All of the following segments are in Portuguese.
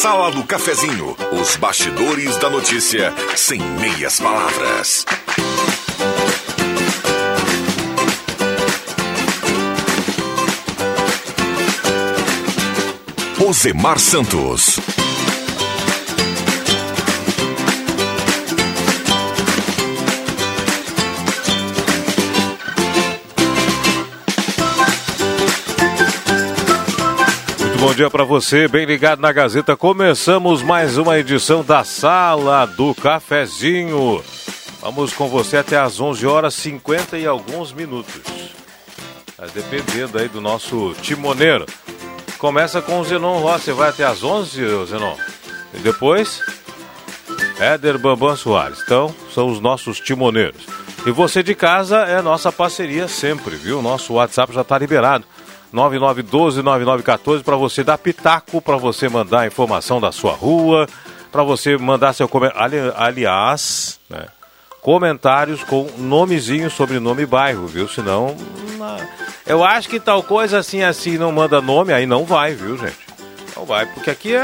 Sala do Cafezinho, os bastidores da notícia sem meias palavras. Osemar Santos. Bom dia para você, bem ligado na Gazeta. Começamos mais uma edição da Sala do Cafezinho. Vamos com você até às 11 horas 50 e alguns minutos. Tá dependendo aí do nosso timoneiro. Começa com o Zenon Rossi, vai até às 11, Zenon. E depois, Éder Bambam Soares. Então, são os nossos timoneiros. E você de casa é nossa parceria sempre, viu? Nosso WhatsApp já está liberado. 9912-9914 para você dar pitaco, para você mandar informação da sua rua, para você mandar seu comentário. aliás, né, comentários com nomezinho, sobrenome e bairro, viu? Senão, eu acho que tal coisa assim, assim, não manda nome, aí não vai, viu, gente? Não vai, porque aqui é,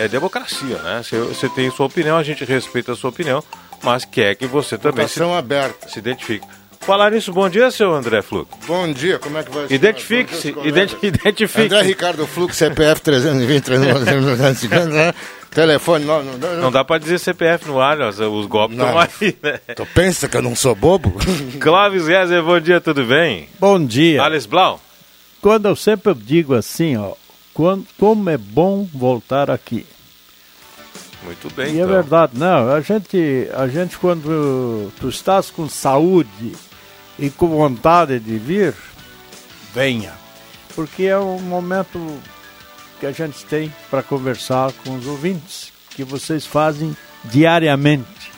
é, é democracia, né? Você, você tem sua opinião, a gente respeita a sua opinião, mas quer que você também se, aberta. se identifique. Falar nisso, bom dia, seu André Fluc. Bom dia, como é que vai? Identifique-se, Bom dia, os identi colegas. identifique André Ricardo Flux, CPF 320, 350, né? Telefone, não, não, não, Não dá pra dizer CPF no ar, ó, os golpes Não. estão aí, né? Tu pensa que eu não sou bobo? Clóvis Rezer, bom dia, tudo bem? Bom dia. Alice Blau? Quando eu sempre digo assim, ó, quando, como é bom voltar aqui. Muito bem, E é então. verdade, não, a gente, a gente quando tu estás com saúde e com vontade de vir, venha. Porque é um momento que a gente tem para conversar com os ouvintes, que vocês fazem diariamente.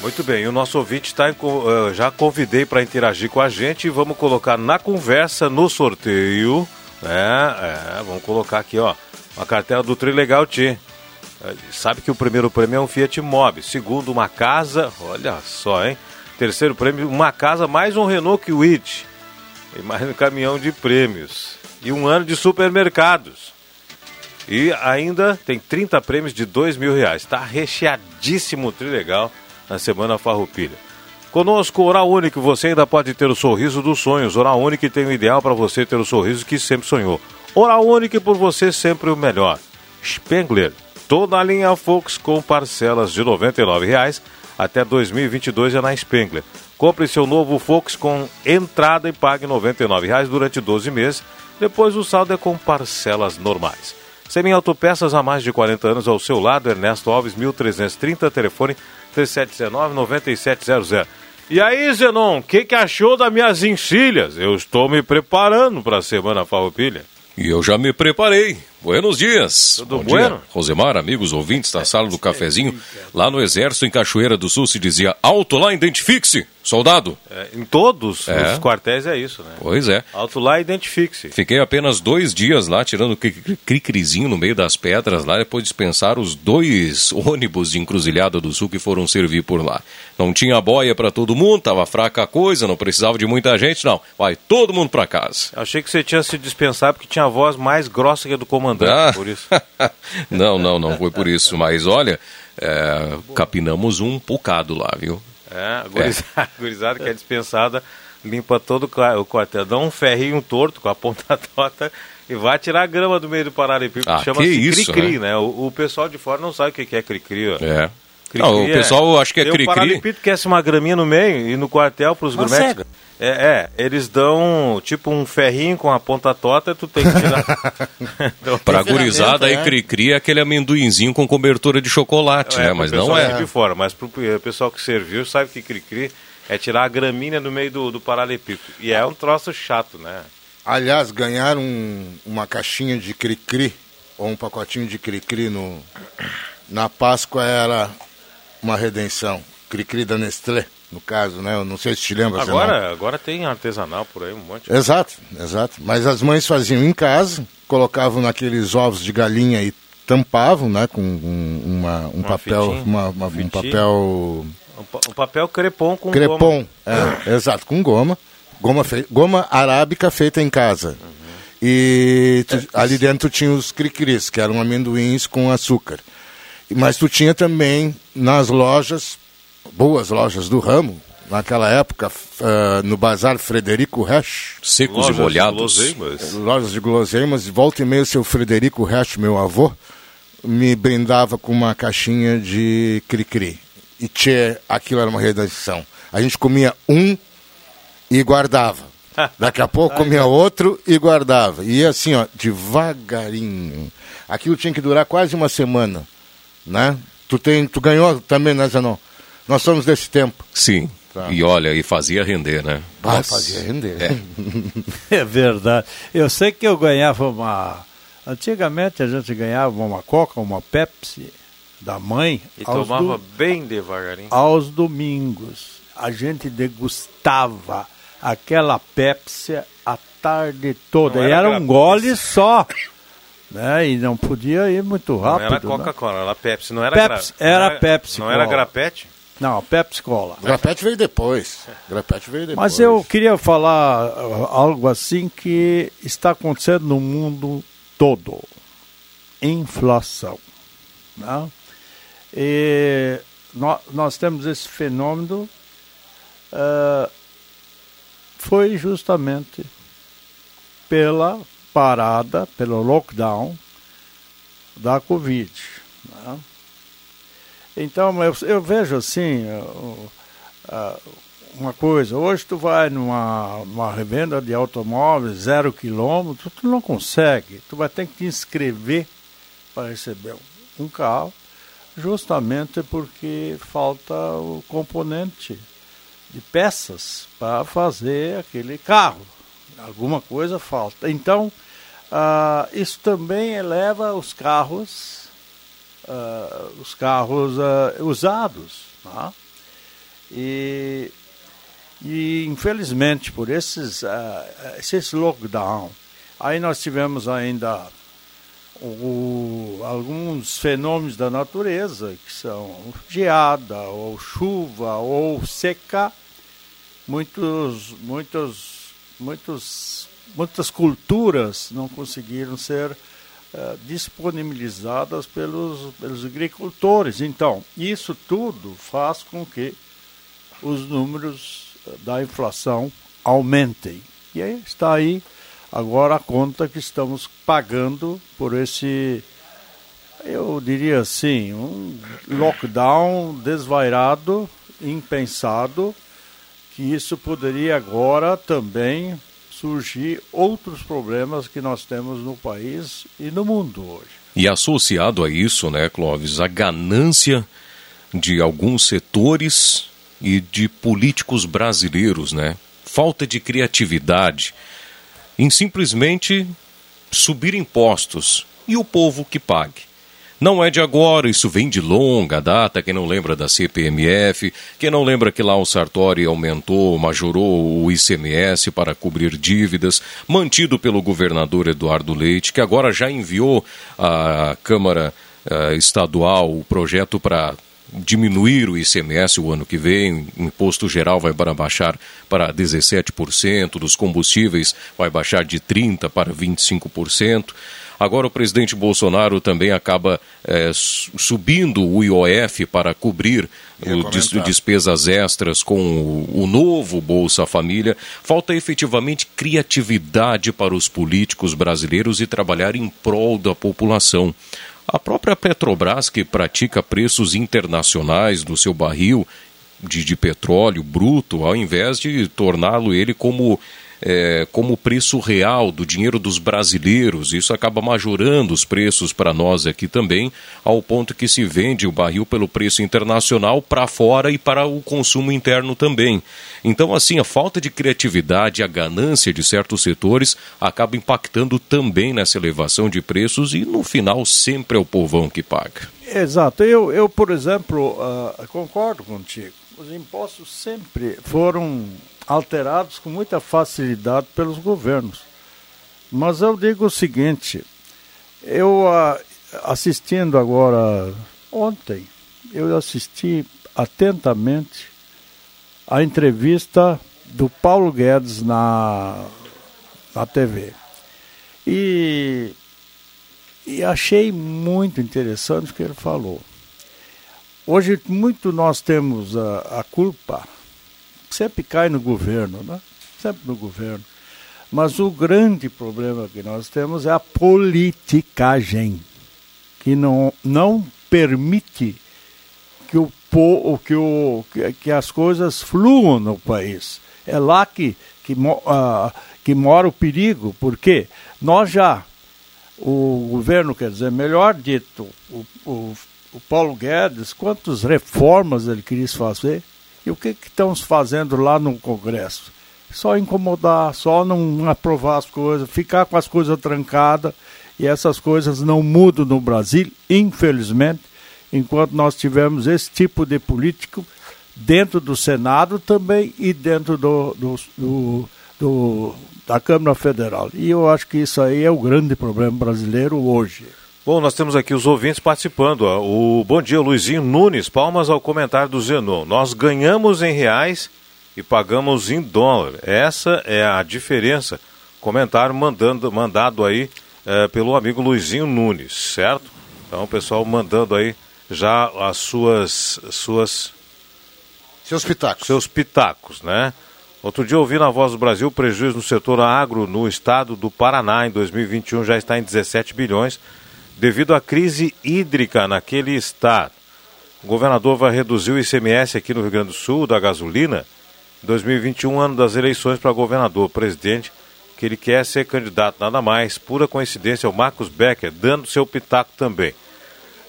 Muito bem, o nosso ouvinte tá eh, já convidei para interagir com a gente e vamos colocar na conversa, no sorteio, né? É, vamos colocar aqui, ó, uma cartela do Trilegal T. Eh, Sabe que o primeiro prêmio é um Fiat Mobi, segundo uma casa, olha só, hein? Terceiro prêmio, uma casa mais um Renault Kwid e mais um caminhão de prêmios e um ano de supermercados. E ainda tem 30 prêmios de 2 mil reais. Está recheadíssimo o Trilegal na Semana Farroupilha. Conosco, Oral Único, você ainda pode ter o sorriso dos sonhos. Oral Único tem o ideal para você ter o sorriso que sempre sonhou. Oral Único por você sempre o melhor. Spengler, toda a linha Fox com parcelas de 99 reais até 2022 é na Spengler. Compre seu novo Fox com entrada e pague 99 reais durante 12 meses. Depois o saldo é com parcelas normais. Semi Autopeças há mais de 40 anos ao seu lado, Ernesto Alves, 1330, telefone 3719-9700. E aí, Zenon, o que, que achou das minhas encilhas? Eu estou me preparando para a Semana Farroupilha. E eu já me preparei. Buenos dias. Tudo Bom bueno? dia, Rosemar, amigos ouvintes da sala do cafezinho. Lá no Exército, em Cachoeira do Sul, se dizia alto lá, identifique-se, soldado. É, em todos É. os quartéis é isso, né? Pois é. Alto lá, identifique-se. Fiquei apenas dois dias lá, tirando cri- cri- cri-crizinho no meio das pedras lá, depois dispensar os dois ônibus de Encruzilhada do Sul que foram servir por lá. Não tinha boia para todo mundo, tava fraca a coisa, não precisava de muita gente, não. Vai todo mundo para casa. Achei que você tinha se dispensado porque tinha a voz mais grossa que a do comandante, Ah. por isso. não, não, não foi por isso. Mas olha, é, capinamos um bocado lá, viu? É, a gurizada, a gurizada que é dispensada, limpa todo o qua- o quartel, dá um ferrinho torto com a ponta torta e vai tirar a grama do meio do Paralelepípedo, Ah, que chama-se cri-cri, né? né? O, o pessoal de fora não sabe o que que é cri-cri, ó. É. Cri-cri Não, o pessoal acha que é cri-cri. O Paralelepípedo quer uma graminha no meio e no quartel pros Uma gourmetes. É, é, eles dão tipo um ferrinho com a ponta torta, tu tem que tirar. Então, Pra gurizada aí, né? cri-cri é aquele amendoinzinho com cobertura de chocolate, né? pro Mas não é. de fora, mas pro o pessoal que serviu sabe que cri-cri é tirar a gramínea no meio do, do paralelepípedo. E é um troço chato, né? Aliás, ganhar um- uma caixinha de cri-cri ou um pacotinho de cri-cri no, Na Páscoa era uma redenção. Cri-cri da Nestlé, no caso, né? Eu não sei se te lembra. Agora, agora tem artesanal por aí, um monte. Exato, exato. Mas as mães faziam em casa, colocavam naqueles ovos de galinha e tampavam, né? Com um, uma, um Uma papel, fitinha, uma, uma- um papel Um, pa- papel crepom com crepom, goma. é, exato, com goma, goma, fei- goma arábica feita em casa. Uhum. E É, tu- ali dentro tinha os cricris, que eram amendoins com açúcar. Mas tu tinha também nas lojas, boas lojas do ramo, naquela época, ah, no Bazar Frederico Resch, Secos Lojas e de molhados. guloseimas. lojas de guloseimas, e volta e meia o seu Frederico Resch, meu avô, me brindava com uma caixinha de cri-cri. E tchê, aquilo era uma redação. A gente comia um e guardava. Daqui a pouco comia outro e guardava. E ia assim, ó, devagarinho. Aquilo tinha que durar quase uma semana, né? Tu, tem, tu ganhou também, né, Zanon? Nós somos desse tempo. Sim. Tá. E olha, e fazia render, né? Ah, Nossa. fazia render. É verdade. Eu sei que eu ganhava uma. Antigamente a gente ganhava uma Coca, uma Pepsi da mãe E tomava do- bem devagarinho. aos domingos. A gente degustava aquela Pepsi a tarde toda. Não e era era um gole só. Né? E não podia ir muito Não rápido. era né? Coca-Cola, era Pepsi. Não era Pepsi, gra- era não Pepsi Não era grapete? Não, Pepsi Cola. Grapete veio depois. Grapete veio depois. Mas eu queria falar uh, algo assim que está acontecendo no mundo todo. Inflação. Né? E nó- nós, temos esse fenômeno, uh, foi justamente pela parada, pelo lockdown da Covid. Então, eu, eu vejo assim, uh, uma coisa, hoje tu vai numa, numa revenda de automóveis, zero quilômetro, tu não consegue, tu vai ter que te inscrever para receber um carro, justamente porque falta o componente de peças para fazer aquele carro. Alguma coisa falta. Então, ah, isso também eleva os carros, ah, os carros ah, usados. tá? E, e infelizmente por esses, ah, esses lockdown, aí nós tivemos ainda o- alguns fenômenos da natureza, que são geada, ou chuva, ou seca, muitos, muitos, muitos, muitas culturas não conseguiram ser eh, disponibilizadas pelos, pelos agricultores. Então, isso tudo faz com que os números eh, da inflação aumentem. E aí está aí agora a conta que estamos pagando por esse, eu diria assim, um lockdown desvairado, impensado, que isso poderia agora também surgir outros problemas que nós temos no país e no mundo hoje. E associado a isso, né, Clóvis, a ganância de alguns setores e de políticos brasileiros, né? Falta de criatividade em simplesmente subir impostos e o povo que pague. Não é de agora, isso vem de longa data. Quem não lembra da CPMF, quem não lembra que lá o Sartori aumentou, majorou o ICMS para cobrir dívidas, mantido pelo governador Eduardo Leite, que agora já enviou à Câmara eh, Estadual o projeto para diminuir o ICMS o ano que vem, o imposto geral vai para baixar para 17%, dos combustíveis vai baixar de 30% para 25%. Agora o presidente Bolsonaro também acaba su- subindo o IOF para cobrir o despesas extras com o, o novo Bolsa Família. Falta efetivamente criatividade para os políticos brasileiros e trabalhar em prol da população. A própria Petrobras, que pratica preços internacionais do seu barril de, de petróleo bruto, ao invés de torná-lo ele como é, como preço real do dinheiro dos brasileiros. Isso acaba majorando os preços para nós aqui também, ao ponto que se vende o barril pelo preço internacional para fora e para o consumo interno também. Então, assim, a falta de criatividade, a ganância de certos setores acaba impactando também nessa elevação de preços e no final sempre é o povão que paga. Exato. Eu, eu por exemplo, uh, concordo contigo. Os impostos sempre foram alterados com muita facilidade pelos governos. Mas eu digo o seguinte: eu uh, assistindo agora ontem, eu assisti atentamente a entrevista do Paulo Guedes na, na TV. E, e achei muito interessante o que ele falou. Hoje, muito nós temos a, a culpa, sempre cai no governo, né? Sempre no governo. Mas o grande problema que nós temos é a politicagem, que não, não permite que, o, que, o, que as coisas fluam no país. É lá que, que, uh, que mora o perigo, porque nós já, o governo, quer dizer, melhor dito, o, o, o Paulo Guedes, quantas reformas ele quis fazer e o que, estamos fazendo lá no Congresso? Só incomodar, só não aprovar as coisas, ficar com as coisas trancadas e essas coisas não mudam no Brasil, infelizmente, enquanto nós tivermos esse tipo de político dentro do Senado também e dentro do, do, do, do, da Câmara Federal. E eu acho que isso aí é o grande problema brasileiro hoje. Bom, nós temos aqui os ouvintes participando. Ó. O Bom dia, Luizinho Nunes. Palmas ao comentário do Zenon. Nós ganhamos em reais e pagamos em dólar. Essa é a diferença. Comentário mandando, mandado aí é, pelo amigo Luizinho Nunes, certo? Então, o pessoal mandando aí já as suas suas seus pitacos. Seus pitacos, né? Outro dia ouvi na Voz do Brasil o prejuízo no setor agro no estado do Paraná em 2021 já está em 17 bilhões devido à crise hídrica naquele estado. O governador vai reduzir o ICMS aqui no Rio Grande do Sul da gasolina em 2021, ano das eleições para governador, presidente, que ele quer ser candidato nada mais, pura coincidência, é o Marcos Becker, dando seu pitaco também.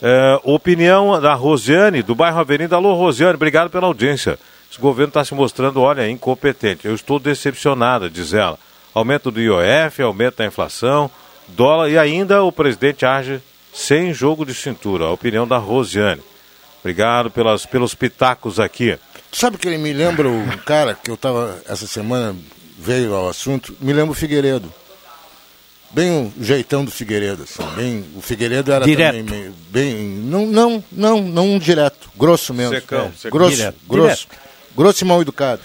É, opinião da Rosiane, do bairro Avenida. Alô, Rosiane, obrigado pela audiência. Esse governo está se mostrando, olha, incompetente. Eu estou decepcionada, diz ela. Aumento do IOF, aumento da inflação, dólar e ainda o presidente age sem jogo de cintura. A opinião da Rosiane. Obrigado pelas, pelos pitacos aqui. Sabe que ele me lembra o cara que eu estava essa semana, veio ao assunto, me lembra o Figueiredo bem o jeitão do Figueiredo, assim, bem, o Figueiredo era direto. também meio, bem, não, não, não, não direto, grosso mesmo. Secão, é, secão. Grosso, Direto, grosso, grosso e mal educado.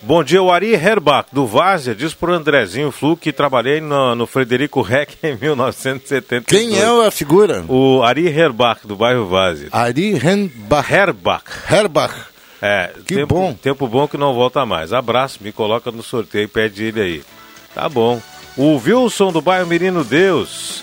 Bom dia, o Ari Herbach, do Várzea, diz pro Andrezinho Flu que trabalhei no, no Frederico Reck em 1972. Quem é a figura? O Ari Herbach, do bairro Várzea. Ari Herbach. Herbach. Herbach. É, Que tempo, bom. Tempo bom que não volta mais. Abraço, me coloca no sorteio e pede ele aí. Tá bom. O Wilson do bairro Menino Deus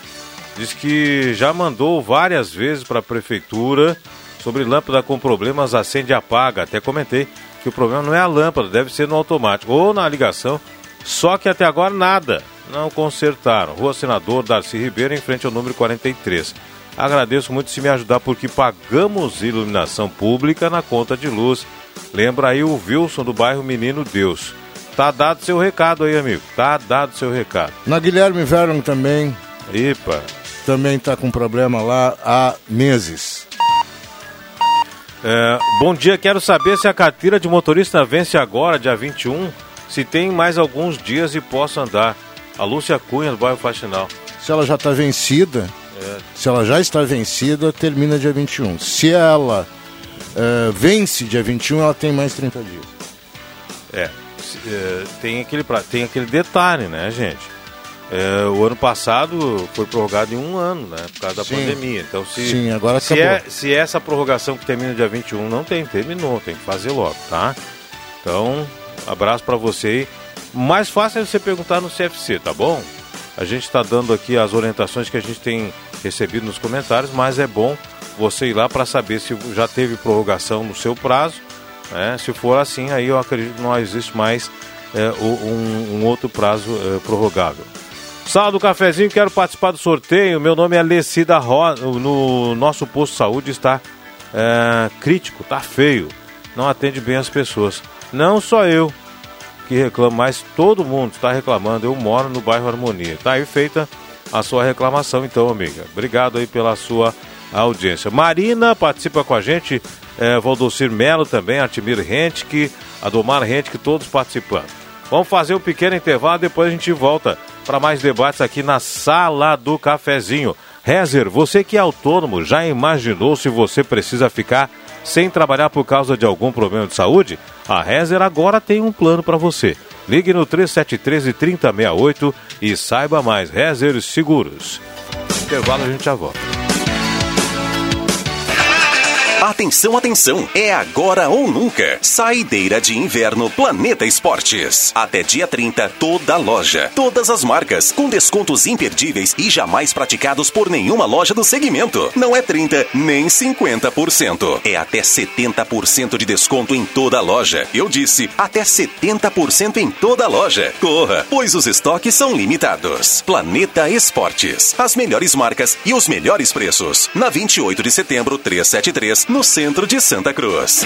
diz que já mandou várias vezes para a prefeitura sobre lâmpada com problemas acende e apaga. Até comentei que o problema não é a lâmpada, deve ser no automático ou na ligação. Só que até agora nada. Não consertaram. Rua Senador Darcy Ribeiro, em frente ao número 43. Agradeço muito se me ajudar, porque pagamos iluminação pública na conta de luz. Lembra aí o Wilson do bairro Menino Deus. Tá dado seu recado aí, amigo. Tá dado seu recado. Na Guilherme Vernon também, Epa. também está com problema lá há meses. É, bom dia, quero saber se a carteira de motorista vence agora, dia 21, se tem mais alguns dias e posso andar. A Lúcia Cunha, do bairro Faxinal. Se ela já está vencida, É. se ela já está vencida, termina dia 21. Se ela eh, vence dia 21, ela tem mais 30 dias. É, é, tem, aquele, tem aquele detalhe, né, gente? É, o ano passado foi prorrogado em um ano, né? Por causa da Sim. pandemia. Então, se, Sim, agora se, é, se essa prorrogação que termina dia 21 não tem, terminou, tem que fazer logo, tá? Então, abraço pra você. Mais fácil é você perguntar no CFC, tá bom? A gente está dando aqui as orientações que a gente tem recebido nos comentários, mas é bom você ir lá para saber se já teve prorrogação no seu prazo. né? Se for assim, aí eu acredito que não existe mais é, um, um, outro prazo é, prorrogável. Sala do cafezinho, quero participar do sorteio. Meu nome é Lecida Rosa. No nosso posto de saúde está é, crítico, tá feio. Não atende bem as pessoas. Não só eu que reclamo, mas todo mundo está reclamando. Eu moro no bairro Harmonia. Tá aí feita a sua reclamação, então, amiga. Obrigado aí pela sua audiência. Marina participa com a gente, é, Valdocir Melo também, Artimir Rentke, Adomar Rentke, todos participando. Vamos fazer um pequeno intervalo, depois a gente volta para mais debates aqui na Sala do Cafezinho. Rezer, você que é autônomo, já imaginou se você precisa ficar sem trabalhar por causa de algum problema de saúde? A Rezer agora tem um plano para você. Ligue no 3713 3068 e saiba mais. Rezer Seguros. Intervalo, a gente já volta. Atenção, atenção! É agora ou nunca. Saideira de inverno Planeta Esportes. Até dia 30, toda loja, todas as marcas, com descontos imperdíveis e jamais praticados por nenhuma loja do segmento. Não é 30 nem 50%. É até 70% de desconto em toda loja. Eu disse, até 70% em toda loja. Corra, pois os estoques são limitados. Planeta Esportes. As melhores marcas e os melhores preços. Na 28 de setembro, 373 no centro de Santa Cruz.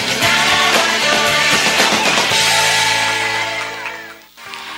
Now I wanna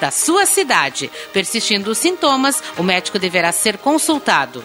da sua cidade. Persistindo os sintomas, o médico deverá ser consultado.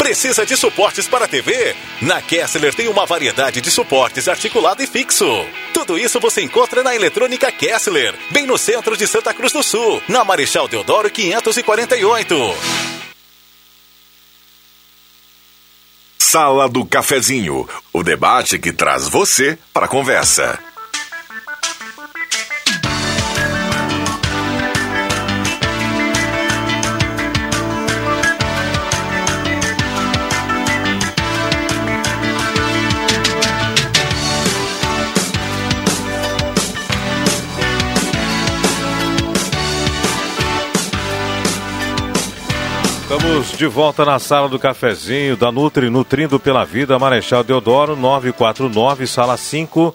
Precisa de suportes para TV? Na Kessler tem uma variedade de suportes articulado e fixo. Tudo isso você encontra na Eletrônica Kessler, bem no centro de Santa Cruz do Sul, na Marechal Deodoro 548. Sala do Cafezinho, o debate que traz você para a conversa. De volta na sala do cafezinho da Nutri, Nutrindo pela Vida, Marechal Deodoro, 949, sala 5,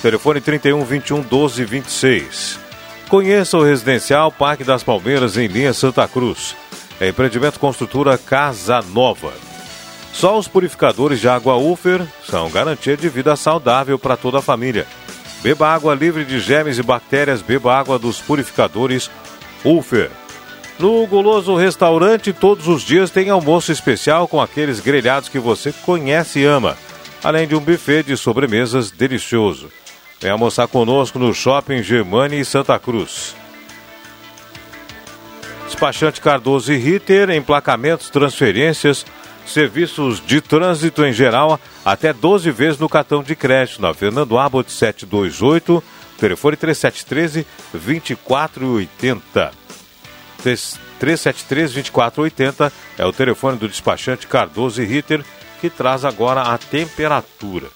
telefone 31 21 12 26. Conheça o residencial Parque das Palmeiras em linha Santa Cruz. É empreendimento construtora Casa Nova. Só os purificadores de água Ufer são garantia de vida saudável para toda a família. Beba água livre de germes e bactérias, beba água dos purificadores Ufer. No Goloso Restaurante, todos os dias tem almoço especial com aqueles grelhados que você conhece e ama, além de um buffet de sobremesas delicioso. Vem almoçar conosco no Shopping Germani e Santa Cruz. Despachante Cardoso e Ritter, emplacamentos, transferências, serviços de trânsito em geral, até 12 vezes no cartão de crédito, na Fernando Abbott 728, telefone 3713 2480. 373 2480 é o telefone do despachante Cardoso e Ritter, que traz agora a temperatura.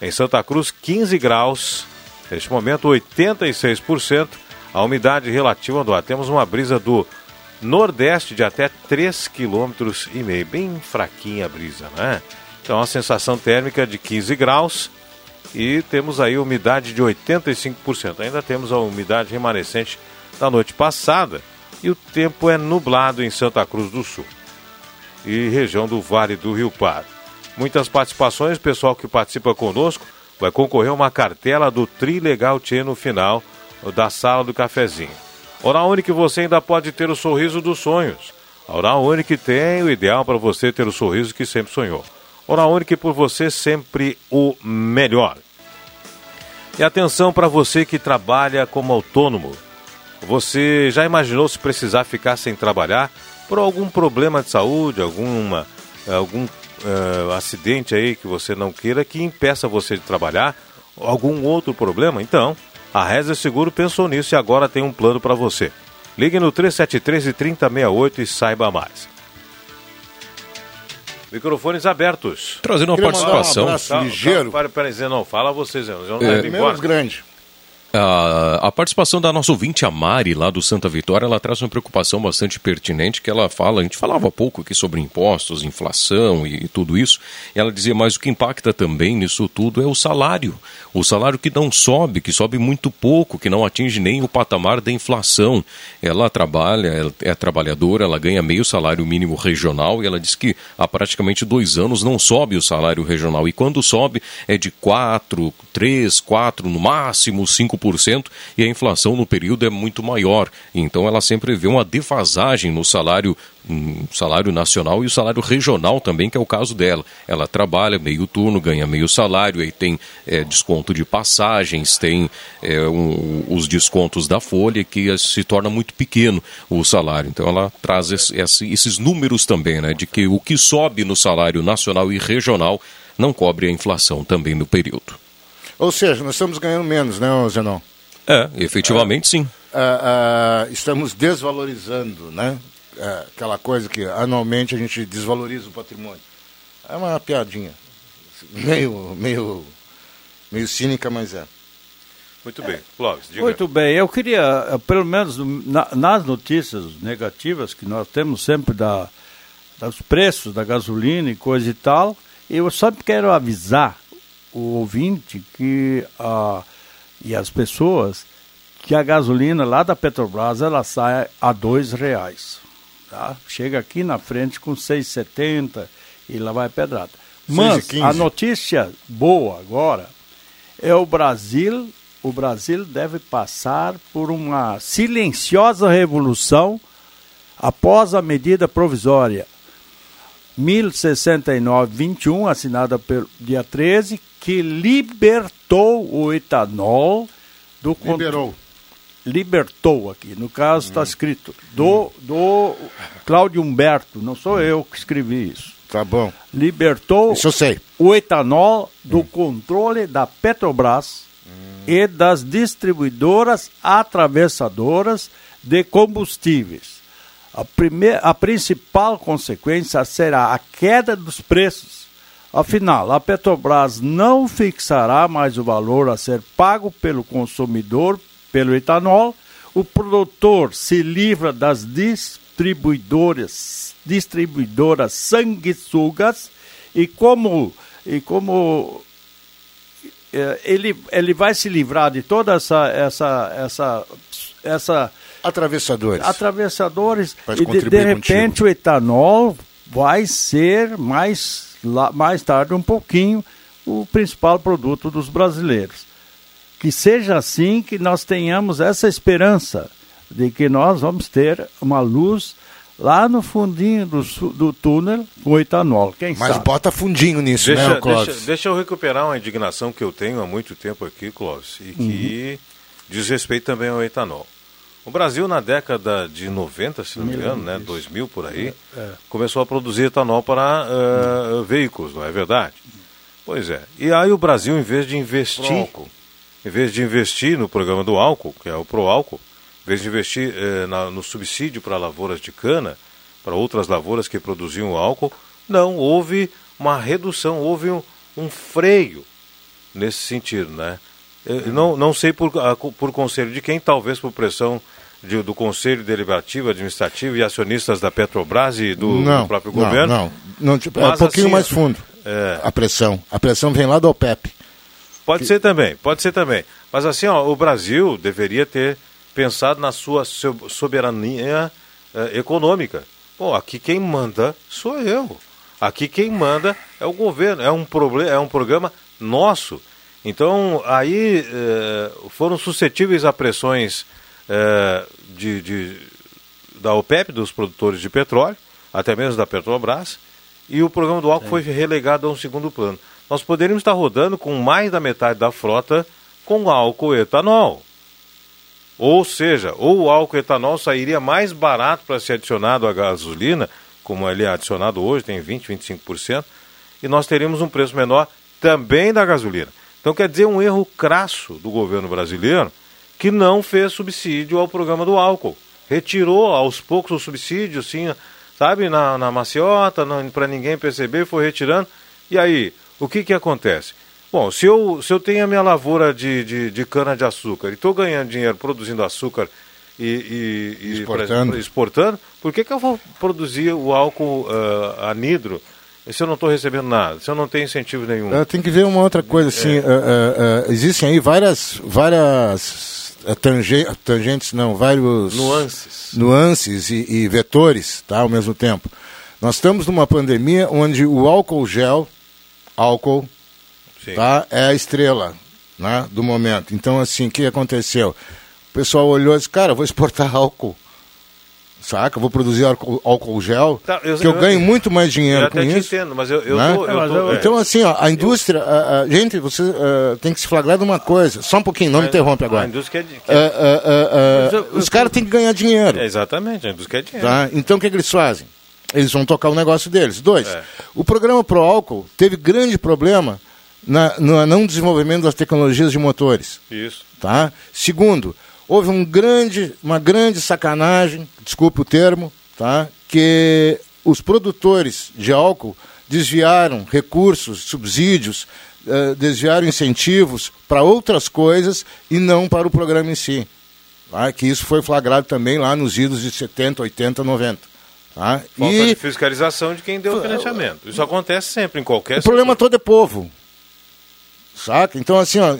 Em Santa Cruz, 15 graus, neste momento 86%, a umidade relativa do ar. Temos uma brisa do nordeste de até 3,5 km bem fraquinha a brisa, né? Então a sensação térmica de 15 graus e temos aí umidade de 85%. Ainda temos a umidade remanescente da noite passada e o tempo é nublado em Santa Cruz do Sul e região do Vale do Rio Pardo. Muitas participações, pessoal que participa conosco vai concorrer uma cartela do Trilegal Tchê no final da sala do cafezinho. Oral Unique você ainda pode ter o sorriso dos sonhos. A Oral Unique tem o ideal para você ter o sorriso que sempre sonhou. Oral Unique por você sempre o melhor. E atenção para você que trabalha como autônomo. Você já imaginou se precisar ficar sem trabalhar por algum problema de saúde, alguma, algum uh, acidente aí que você não queira que impeça você de trabalhar, algum outro problema? Então, a Reza Seguro pensou nisso e agora tem um plano para você. Ligue no 373 3068 e saiba mais. Microfones abertos. Trazendo uma Queria participação. um abraço ligeiro. calma, Pera, pera, não, fala vocês, eu não É. é. embora. Menos grande. A, a participação da nossa ouvinte, a Mari, lá do Santa Vitória, ela traz uma preocupação bastante pertinente, que ela fala, a gente falava há pouco aqui sobre impostos, inflação e, e tudo isso, e ela dizia, mas o que impacta também nisso tudo é o salário. O salário que não sobe, que sobe muito pouco, que não atinge nem o patamar da inflação. Ela trabalha, ela é trabalhadora, ela ganha meio salário mínimo regional, e ela diz que há praticamente dois anos não sobe o salário regional, e quando sobe é de 4, 3, 4, no máximo 5%, e a inflação no período é muito maior. Então ela sempre vê uma defasagem no salário, hum, salário nacional e o salário regional também, que é o caso dela. Ela trabalha meio turno, ganha meio salário, aí tem é, desconto de passagens, tem é, um- os descontos da folha, que eh, se torna muito pequeno o salário. Então ela traz esse- esses números também, né, de que o que sobe no salário nacional e regional não cobre a inflação também no período. Ou seja, nós estamos ganhando menos, né, Zenon? É, efetivamente sim. Ah, ah, estamos desvalorizando, né? Ah, aquela coisa que anualmente a gente desvaloriza o patrimônio. É uma piadinha. Meio, meio, meio cínica, mas é. Muito bem, Clóvis, diga. Muito bem, eu queria, eh, pelo menos na- nas notícias negativas que nós temos sempre da, dos preços da gasolina e coisa e tal, eu sempre quero avisar o ouvinte que, ah, e as pessoas que a gasolina lá da Petrobras ela sai a dois reais. Tá? Chega aqui na frente com 6,70 e lá vai pedrada. Mas 6,15. a notícia boa agora é o Brasil. O Brasil deve passar por uma silenciosa revolução após a medida provisória 1069-21, assinada pelo dia 13, que libertou o etanol do Liberou. libertou aqui. No caso está escrito do, do Cláudio Humberto, não sou eu que escrevi isso. Tá bom. Libertou Isso eu sei. o etanol do controle da Petrobras e das distribuidoras atravessadoras de combustíveis. A, primeira, a principal consequência será a queda dos preços. Afinal, a Petrobras não fixará mais o valor a ser pago pelo consumidor pelo etanol. O produtor se livra das distribuidoras, distribuidoras sanguessugas e como, e como eh, ele, ele vai se livrar de toda essa essa essa essa Atravessadores. atravessadores e de, de repente o etanol vai ser mais lá, mais tarde um pouquinho o principal produto dos brasileiros. Que seja assim que nós tenhamos essa esperança de que nós vamos ter uma luz lá no fundinho do, do túnel com etanol. Quem Mas sabe? bota fundinho nisso, Deixa, né, deixa, Clóvis? deixa eu recuperar uma indignação que eu tenho há muito tempo aqui, Clóvis, e que Uhum. diz respeito também ao etanol. O Brasil, na década de 90, se não me engano, né, 2000 por aí, começou a produzir etanol para uh, veículos, não é verdade? Pois é. E aí o Brasil, em vez de investir, em vez de investir no programa do álcool, que é o Proálcool, em vez de investir eh, na, no subsídio para lavouras de cana, para outras lavouras que produziam álcool, não, houve uma redução, houve um, um freio nesse sentido, né? Eu não, não sei por, por conselho de quem, talvez por pressão de, do Conselho Deliberativo, Administrativo e acionistas da Petrobras e do, não, do próprio não, governo. Não, não, tipo, é um pouquinho assim, mais fundo é... a pressão. A pressão vem lá do OPEP. Pode que... ser também, pode ser também. Mas assim, ó, o Brasil deveria ter pensado na sua soberania eh, econômica. Pô, aqui quem manda sou eu. Aqui quem manda é o governo. É um, problema, é um programa nosso. Então, aí eh, foram suscetíveis a pressões eh, de, de, da OPEP, dos produtores de petróleo, até mesmo da Petrobras, e o programa do álcool foi relegado a um segundo plano. Nós poderíamos estar rodando com mais da metade da frota com álcool etanol. Ou seja, ou o álcool etanol sairia mais barato para ser adicionado à gasolina, como ele é adicionado hoje, tem 20, 25%, e nós teríamos um preço menor também da gasolina. Então quer dizer um erro crasso do governo brasileiro que não fez subsídio ao programa do álcool. Retirou aos poucos o subsídio, sim, sabe, na, na maciota, para ninguém perceber, foi retirando. E aí, o que, que acontece? Bom, se eu, se eu tenho a minha lavoura de, de, de cana-de-açúcar e estou ganhando dinheiro produzindo açúcar e, e, e exportando. Por, exportando, por que, que eu vou produzir o álcool uh, anidro se eu não estou recebendo nada, se eu não tenho incentivo nenhum? Uh, tem que ver uma outra coisa, assim, é. uh, existem aí várias, várias tange, tangentes, não, vários... Nuances. Nuances e, e vetores, tá, ao mesmo tempo. Nós estamos numa pandemia onde o álcool gel, álcool, Sim. tá, é a estrela né, do momento. Então, assim, o que aconteceu? O pessoal olhou e disse, cara, vou exportar álcool. Saca? Vou produzir álcool, álcool gel, Tá, eu- que eu eu- ganho muito mais dinheiro Eu com até te isso. entendo, mas eu, eu né? tô, eu mas tô- eu- é. Então, assim, ó, a indústria. a- a- gente, você ah, tem que se flagrar de uma coisa. Só um pouquinho, não me interrompe A agora. indústria quer, de- quer- Ah, ah, ah, ah, Mas eu- os caras têm que ganhar dinheiro. é, exatamente, a indústria quer dinheiro. Tá? Então o que, que eles fazem? Eles vão tocar o negócio deles. Dois, É. o programa Pro Álcool teve grande problema na, no não desenvolvimento das tecnologias de motores. Isso. Tá? Segundo, houve um grande, uma grande sacanagem, desculpe o termo, tá? que os produtores de álcool desviaram recursos, subsídios, eh, desviaram incentivos para outras coisas e não para o programa em si. Tá? Que isso foi flagrado também lá nos idos de 70, 80, 90. Tá? Falta E de fiscalização de quem deu o financiamento. Isso acontece sempre, em qualquer o problema setor. todo é povo. Saca? Então, assim, ó, eh,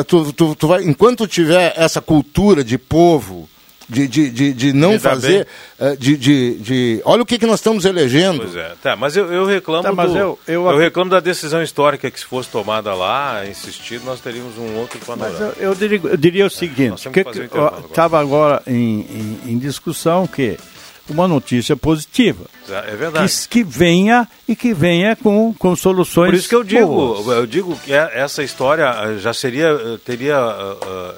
eh, tu, tu, tu vai, enquanto tiver essa cultura de povo, de, de, de, de não fazer, eh, de, de, de. Olha o que, que nós estamos elegendo. Pois é. Tá, mas eu, eu reclamo Tá, mas do, eu- eu, eu- reclamo da decisão histórica que se fosse tomada lá, insistido, nós teríamos um outro Mas panorama. eu, eu diria, eu diria o seguinte, temos que que um estava agora em, em, em discussão que uma notícia positiva, É verdade. que, que venha e que venha com, com soluções Por isso que eu digo, boas. eu digo que é- essa história eh, já seria, eh, teria,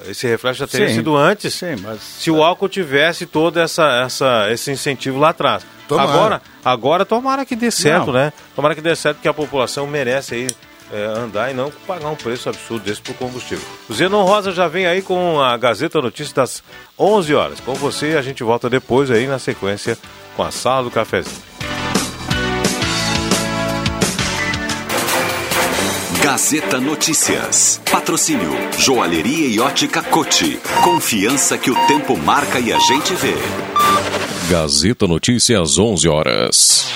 eh, esse reflexo já teria Sim. sido antes, Sim, mas se o álcool tivesse todo essa, essa, esse incentivo lá atrás. Tomara. Agora, agora tomara que dê certo, Não. né? Tomara que dê certo, porque a população merece aí eh, andar e não pagar um preço absurdo desse por combustível. O Zenon Rosa já vem aí com a Gazeta Notícias das 11 horas. Com você, a gente volta depois aí na sequência com a Sala do Cafezinho. Gazeta Notícias. Patrocínio Joalheria e Ótica Cote. Confiança que o tempo marca e a gente vê. Gazeta Notícias, 11 horas.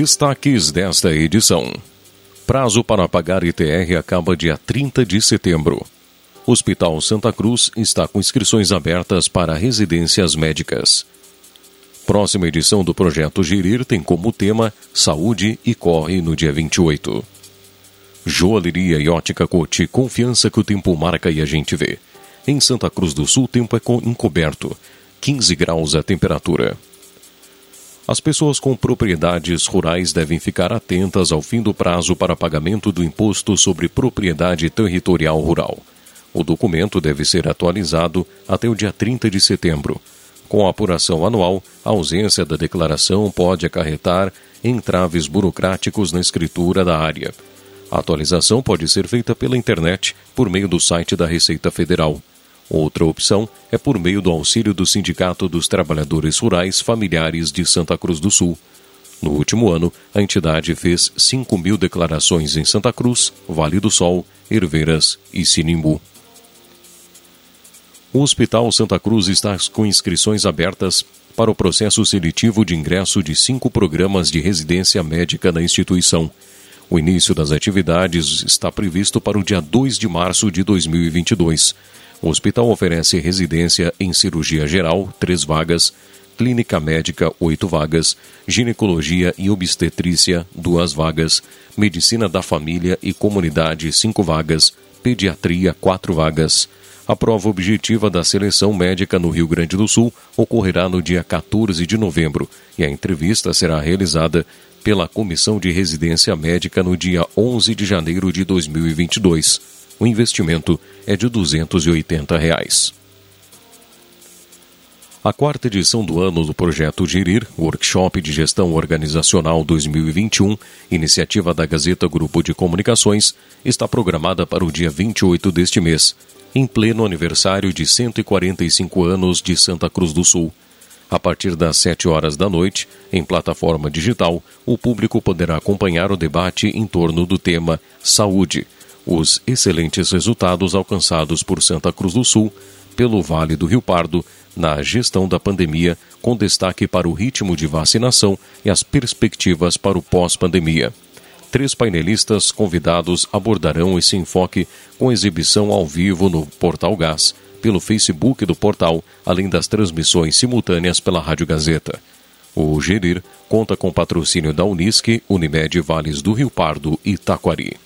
Destaques desta edição. Prazo para pagar ITR acaba dia 30 de setembro. Hospital Santa Cruz está com inscrições abertas para residências médicas. Próxima edição do projeto Gerir tem como tema Saúde e corre no dia 28. Joalheria e ótica Cote, confiança que o tempo marca e a gente vê. Em Santa Cruz do Sul, o tempo é co- encoberto, 15 graus a temperatura. As pessoas com propriedades rurais devem ficar atentas ao fim do prazo para pagamento do Imposto sobre Propriedade Territorial Rural. O documento deve ser atualizado até o dia 30 de setembro. Com a apuração anual, a ausência da declaração pode acarretar entraves burocráticos na escritura da área. A atualização pode ser feita pela internet por meio do site da Receita Federal. Outra opção é por meio do auxílio do Sindicato dos Trabalhadores Rurais Familiares de Santa Cruz do Sul. No último ano, a entidade fez 5 mil declarações em Santa Cruz, Vale do Sol, Herveiras e Sinimbu. O Hospital Santa Cruz está com inscrições abertas para o processo seletivo de ingresso de cinco programas de residência médica na instituição. O início das atividades está previsto para o dia 2 de março de 2022. O hospital oferece residência em cirurgia geral, três vagas, clínica médica, oito vagas, ginecologia e obstetrícia, duas vagas, medicina da família e comunidade, cinco vagas, pediatria, quatro vagas. A prova objetiva da seleção médica no Rio Grande do Sul ocorrerá no dia 14 de novembro e a entrevista será realizada pela Comissão de Residência Médica no dia 11 de janeiro de 2022. O investimento é de 280 reais. A quarta edição do ano do projeto Gerir, Workshop de Gestão Organizacional 2021, iniciativa da Gazeta Grupo de Comunicações, está programada para o dia 28 deste mês em pleno aniversário de 145 anos de Santa Cruz do Sul. A partir das 7 horas da noite, em plataforma digital, o público poderá acompanhar o debate em torno do tema Saúde, os excelentes resultados alcançados por Santa Cruz do Sul pelo Vale do Rio Pardo na gestão da pandemia, com destaque para o ritmo de vacinação e as perspectivas para o pós-pandemia três painelistas convidados abordarão esse enfoque com exibição ao vivo no Portal Gás, pelo Facebook do portal, além das transmissões simultâneas pela Rádio Gazeta. O Gerir conta com patrocínio da Unisque, Unimed Vales do Rio Pardo e Taquari.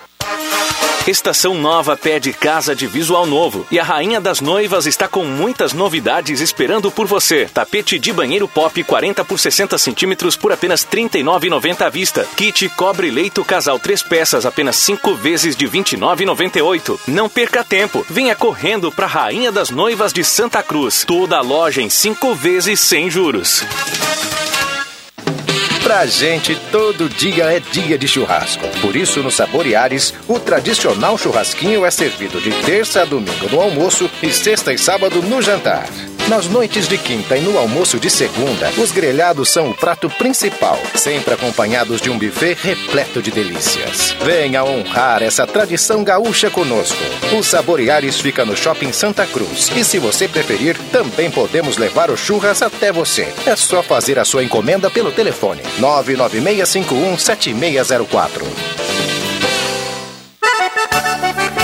Estação Nova pede casa de visual novo e a Rainha das Noivas está com muitas novidades esperando por você. Tapete de banheiro pop 40 por 60 centímetros por apenas R$ 39,90 à vista. Kit cobre leito casal três peças apenas 5 vezes de R$ 29,98. Não perca tempo, venha correndo para Rainha das Noivas de Santa Cruz. Toda a loja em 5 vezes sem juros. Pra gente, todo dia é dia de churrasco. Por isso, no Saboreares, o tradicional churrasquinho é servido de terça a domingo no almoço e sexta e sábado no jantar. Nas noites de quinta e no almoço de segunda, os grelhados são o prato principal, sempre acompanhados de um buffet repleto de delícias. Venha honrar essa tradição gaúcha conosco. O Saboreares fica no Shopping Santa Cruz. E se você preferir, também podemos levar o churras até você. É só fazer a sua encomenda pelo telefone 996517604.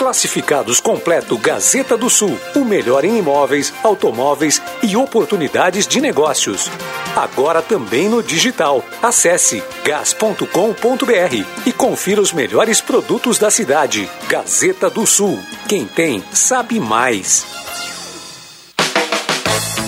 Classificados completo Gazeta do Sul. O melhor em imóveis, automóveis e oportunidades de negócios. Agora também no digital. Acesse gas.com.br e confira os melhores produtos da cidade. Gazeta do Sul. Quem tem, sabe mais.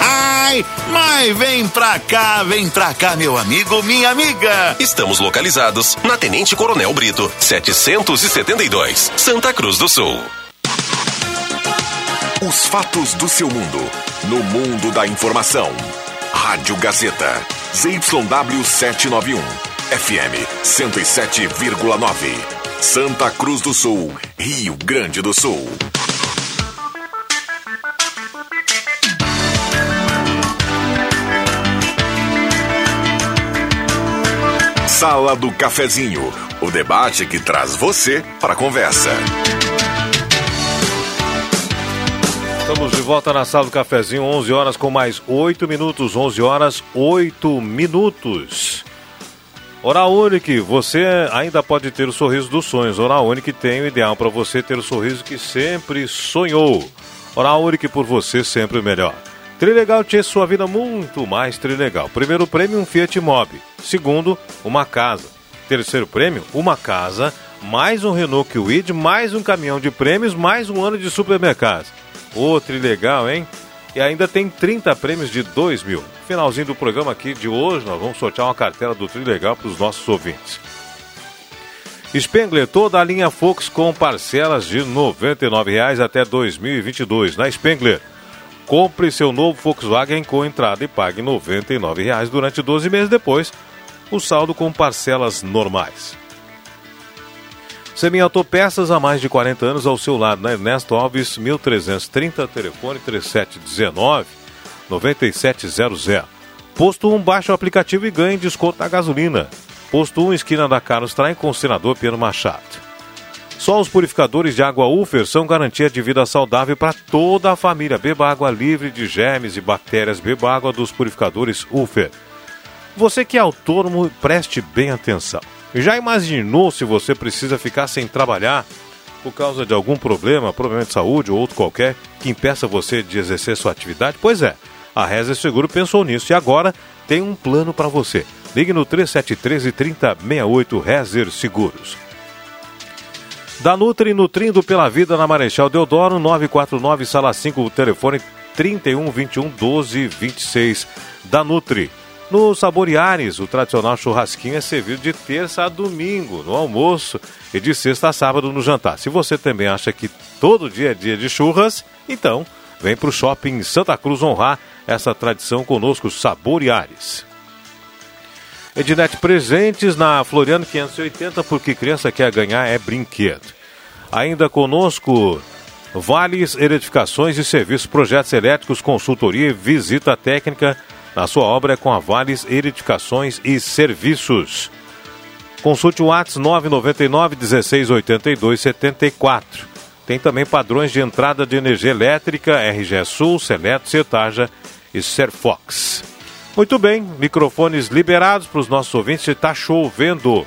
Ai, mas vem pra cá, vem pra cá, meu amigo, minha amiga. Estamos localizados na Tenente Coronel Brito, 772, Santa Cruz do Sul. Os fatos do seu mundo, no mundo da informação. Rádio Gazeta, ZYW 791, FM 107,9. Santa Cruz do Sul, Rio Grande do Sul. Sala do Cafezinho, o debate que traz você para a conversa. Estamos de volta na sala do cafezinho, 11 horas com mais 8 minutos, 11 horas 8 minutos. Oral Unique, você ainda pode ter o sorriso dos sonhos. Oral Unique tem o ideal para você ter o sorriso que sempre sonhou. Oral Unique por você sempre o melhor. Trilegal tinha sua vida muito mais trilegal. Primeiro prêmio, um Fiat Mobi. Segundo, uma casa. Terceiro prêmio, uma casa, mais um Renault Kwid, mais um caminhão de prêmios, mais um ano de supermercados. Ô, trilegal, hein? E ainda tem 30 prêmios de 2 mil. Finalzinho do programa aqui de hoje, nós vamos sortear uma cartela do Trilegal para os nossos ouvintes. Spengler, toda a linha Fox com parcelas de R$ 99,00 até 2022. Na Spengler, Compre seu novo Volkswagen com entrada e pague R$ 99,00 durante 12 meses depois, o saldo com parcelas normais. Semi-autopeças há mais de 40 anos ao seu lado, na Ernesto Alves, 1330, telefone 3719 9700. Posto 1, baixe o aplicativo e ganhe desconto na gasolina. Posto 1, esquina da Carlos Traem com o senador Pedro Machado. Só os purificadores de água Ufer são garantia de vida saudável para toda a família. Beba água livre de germes e bactérias. Beba água dos purificadores Ufer. Você que é autônomo, preste bem atenção. Já imaginou se você precisa ficar sem trabalhar por causa de algum problema, problema de saúde ou outro qualquer, que impeça você de exercer sua atividade? Pois é, a Rezer Seguro pensou nisso e agora tem um plano para você. Ligue no 3713 3068 Rezer Seguros. Da Nutri, nutrindo pela vida na Marechal Deodoro, 949, sala 5, telefone 31 21 12 26. Da Nutri. No Saboreares, o tradicional churrasquinho é servido de terça a domingo, no almoço, e de sexta a sábado no jantar. Se você também acha que todo dia é dia de churras, então vem para o shopping Santa Cruz honrar essa tradição conosco, Saboreares. Ednet Presentes na Floriano 580, porque criança quer ganhar é brinquedo. Ainda conosco, Vales Edificações e Serviços, Projetos Elétricos, Consultoria e Visita Técnica. Na sua obra é com a Vales Edificações e Serviços. Consulte o WhatsApp 999 1682 74. Tem também padrões de entrada de energia elétrica, RGE Sul, Seleto, Cetaja e Serfox. Muito bem, microfones liberados para os nossos ouvintes. Está chovendo,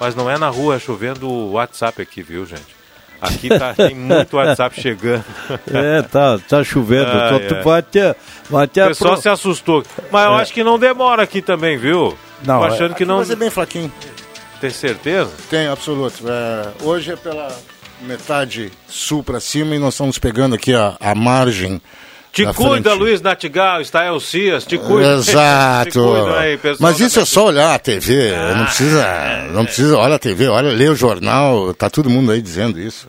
mas não é na rua, é chovendo o WhatsApp aqui, viu, gente? Aqui tá, tem muito WhatsApp chegando. É, tá, tá chovendo. Ah, tu é. vai ter, vai ter O pessoal apro- se assustou. Mas eu É. acho que não demora aqui também, viu? Não, Tô é- achando que Aqui não. vai ser bem fraquinho. Tem certeza? Tem, absoluto. É, hoje é pela metade sul para cima e nós estamos pegando aqui a, a margem. Te da cuida, frente. Luiz Natigal, Stael Cias, te cuida. Exato. te cuida aí, pessoal. Mas isso é só olhar a TV, não precisa, não precisa, olha a TV, olha, lê o jornal, tá todo mundo aí dizendo isso.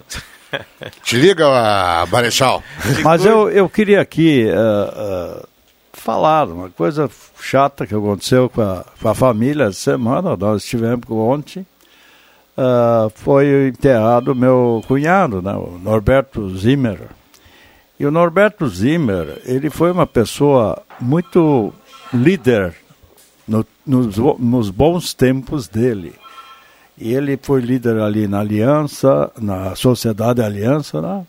Te liga, a Barechal. Mas eu, eu queria aqui eh, eh, falar uma coisa chata que aconteceu com a, com a família essa semana. Nós estivemos ontem. eh, foi enterrado meu cunhado, né, o Norberto Zimmer. E o Norberto Zimmer, ele foi uma pessoa muito líder no- nos, nos bons tempos dele. E ele foi líder ali na Aliança, na Sociedade Aliança, né?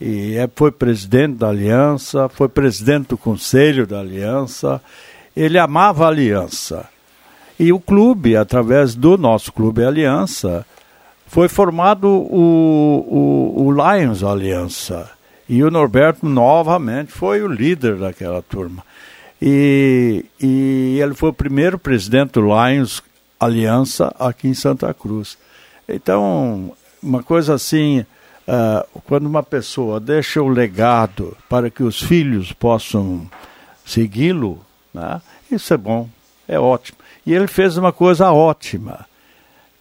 E é- foi presidente da Aliança, foi presidente do Conselho da Aliança. Ele amava a Aliança. E o clube, através do nosso clube Aliança, foi formado o, o, o Lions Aliança. E o Norberto novamente foi o líder daquela turma. E, e ele foi o primeiro presidente do Lions Aliança aqui em Santa Cruz. Então, uma coisa assim, ah, quando uma pessoa deixa o legado para que os filhos possam segui-lo, né, isso é bom, é ótimo. E ele fez uma coisa ótima,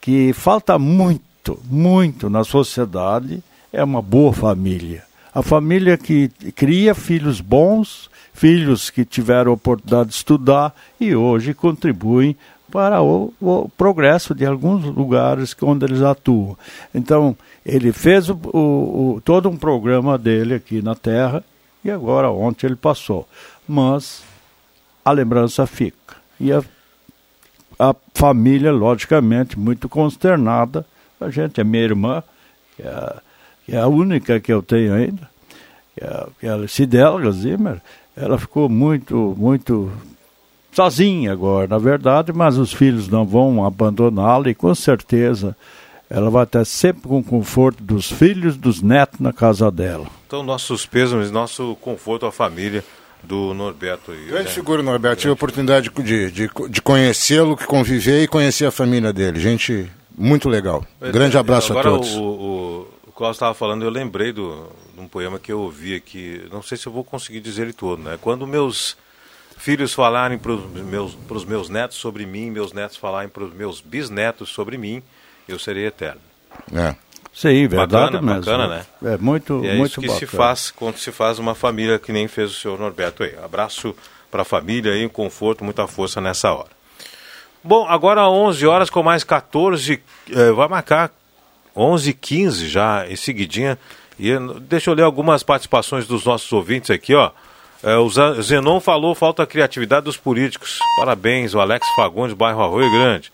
que falta muito, muito na sociedade, é uma boa família. A família que cria filhos bons, filhos que tiveram a oportunidade de estudar e hoje contribuem para o, o progresso de alguns lugares onde eles atuam. Então, ele fez o, o, todo um programa dele aqui na Terra e agora ontem ele passou. Mas a lembrança fica. E a, a família, logicamente, muito consternada. A gente é minha irmã, que é, a- que é a única que eu tenho ainda, que é, a- é Cidelga Zimmer. Ela ficou muito, muito sozinha agora, na verdade, mas os filhos não vão abandoná-la e com certeza ela vai estar sempre com o conforto dos filhos, dos netos na casa dela. Então, nossos pêsames, nosso conforto à família do Norberto. aí, Grande né? figura, Norberto. Tive a oportunidade de, de, de conhecê-lo, que conviver e conhecer a família dele. Gente muito legal. Grande abraço Agora, a todos. O, o, o Klaus estava falando, eu lembrei do, um poema que eu ouvi aqui, não sei se eu vou conseguir dizer ele todo, né? Quando meus filhos falarem para os meus, pros meus netos sobre mim, meus netos falarem para os meus bisnetos sobre mim, eu serei eterno. É. Sim, verdade bacana, mesmo. Bacana, né? É muito, E é muito isso que bacana. se faz quando se faz uma família que nem fez o senhor Norberto aí. Abraço para a família aí, conforto, muita força nessa hora. Bom, agora 11 horas com mais 14, eh, vai marcar 11 15 já em seguidinha. E eh, deixa eu ler algumas participações dos nossos ouvintes aqui, ó. Eh, o Zenon falou falta criatividade dos políticos. Parabéns, o Alex Fagundes, bairro Arroio Grande.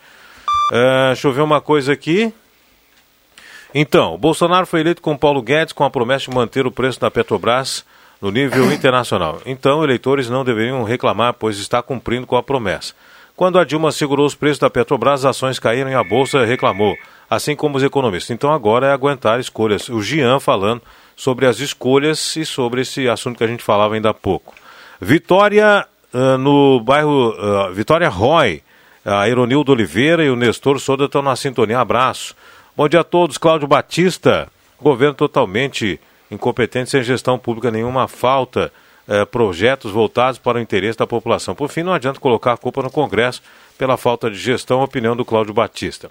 Eh, deixa eu ver uma coisa aqui. Então, Bolsonaro foi eleito com Paulo Guedes com a promessa de manter o preço da Petrobras no nível internacional. Então, eleitores não deveriam reclamar, pois está cumprindo com a promessa. Quando a Dilma segurou os preços da Petrobras, as ações caíram e a Bolsa reclamou, assim como os economistas. Então agora é aguentar escolhas. O Jean falando sobre as escolhas e sobre esse assunto que a gente falava ainda há pouco. Vitória uh, no bairro uh, Vitória Roy, a Ironildo Oliveira e o Nestor Soda estão na sintonia. Abraço. Bom dia a todos. Cláudio Batista, governo totalmente incompetente, sem gestão pública nenhuma, falta uh, projetos voltados para o interesse da população. Por fim, não adianta colocar a culpa no Congresso pela falta de gestão, opinião do Cláudio Batista.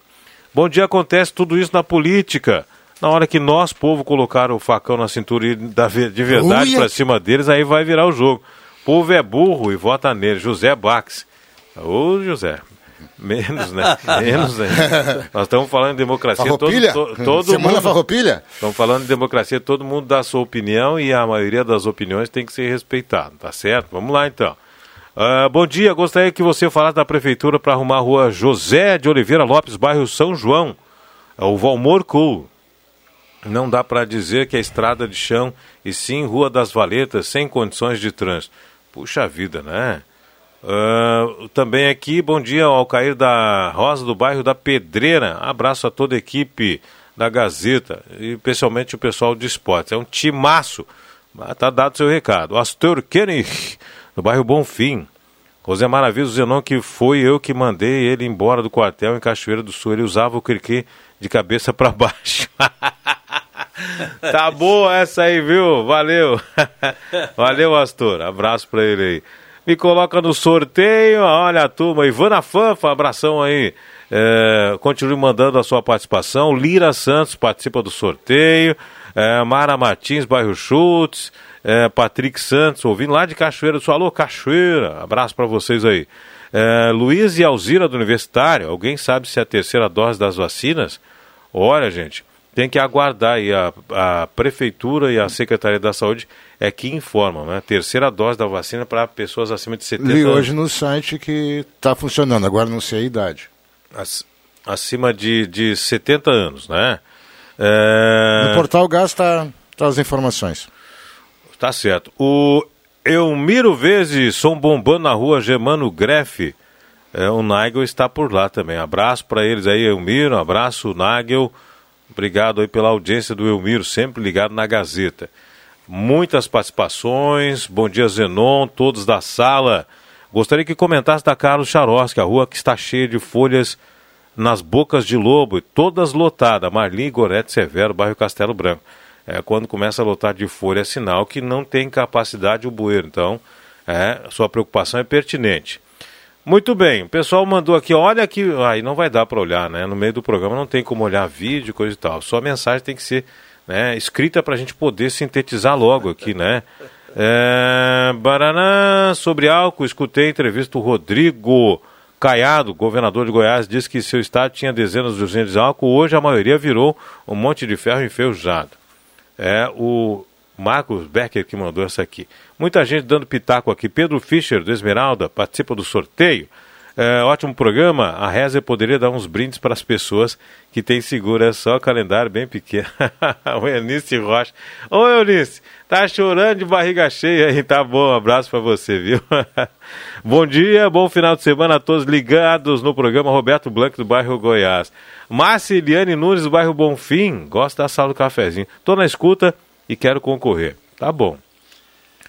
Bom dia, acontece tudo isso na política. Na hora que nós, povo, colocar o facão na cintura e de verdade para cima deles, aí vai virar o jogo. O povo é burro e vota nele. José Bax. Ô, José, Menos, né? Menos, né? Nós estamos falando de democracia. Farroupilha? Todo, to- todo Semana mundo, Farroupilha? Estamos falando de democracia, todo mundo dá a sua opinião e a maioria das opiniões tem que ser respeitada, tá certo? Vamos lá então. Ah, bom dia, gostaria que você falasse da prefeitura para arrumar a rua José de Oliveira Lopes, bairro São João. É o Valmor Cool. Não dá para dizer que é estrada de chão e sim Rua das Valetas, sem condições de trânsito. Puxa vida, né? Ah, também aqui, bom dia ao Cair da Rosa do bairro da Pedreira. Abraço a toda a equipe da Gazeta, e especialmente o pessoal de esportes. É um timaço. Mas tá dado seu recado. Astor Kenny, do bairro Bonfim. José Maravilha Zenon, que foi eu que mandei ele embora do quartel em Cachoeira do Sul. Ele usava o criquê de cabeça para baixo. tá boa essa aí, viu? Valeu. Valeu, Astor. Abraço pra ele aí. Me coloca no sorteio. Olha a turma. Ivana Fanfa, abração aí. É, continue mandando a sua participação. Lira Santos participa do sorteio. É, Mara Martins, bairro Schultz. É, Patrick Santos, ouvindo lá de Cachoeira do Sul. Alô, Cachoeira. Abraço pra vocês aí. É, Luiz e Alzira do Universitário. Alguém sabe se é a terceira dose das vacinas? Olha, gente, tem que aguardar aí a, a Prefeitura e a Secretaria da Saúde é que informam, né? Terceira dose da vacina para pessoas acima de 70 Li anos. hoje no site que está funcionando, agora não sei a idade. Ac- acima de, de 70 anos, né? É... No portal Gás está tá as informações. Tá certo. O Elmiro Vezes, som bombando na rua Germano Grefe. É, o Nagel está por lá também. Abraço para eles aí, Elmiro. Abraço, Nagel. Obrigado aí pela audiência do Elmiro, sempre ligado na Gazeta. Muitas participações. Bom dia, Zenon, todos da sala. Gostaria que comentasse da Carlos Charoski, a rua que está cheia de folhas nas bocas de lobo, todas lotadas. Marlim Gorete Severo, bairro Castelo Branco. É, quando começa a lotar de folha, é sinal que não tem capacidade o bueiro. Então, é, sua preocupação é pertinente. Muito bem, o pessoal mandou aqui, olha aqui, aí não vai dar para olhar, né? No meio do programa não tem como olhar vídeo, coisa e tal. Só a mensagem tem que ser né, escrita para a gente poder sintetizar logo aqui, né? É, Baraná, sobre álcool, escutei a entrevista do Rodrigo Caiado, governador de Goiás, disse que seu estado tinha dezenas de usinas de álcool, hoje a maioria virou um monte de ferro enferrujado. É o Marcos Becker que mandou essa aqui. Muita gente dando pitaco aqui. Pedro Fischer, do Esmeralda, participa do sorteio. É, ótimo programa. A Reza poderia dar uns brindes para as pessoas que têm seguro. É só calendário bem pequeno. o Eunice Rocha. Ô, Eunice, tá chorando de barriga cheia aí. Tá bom, um abraço para você, viu? bom dia, bom final de semana a todos ligados no programa Roberto Blanco do bairro Goiás. Márcia Eliane Nunes do bairro Bonfim. Gosta da sala do cafezinho. Tô na escuta e quero concorrer. Tá bom.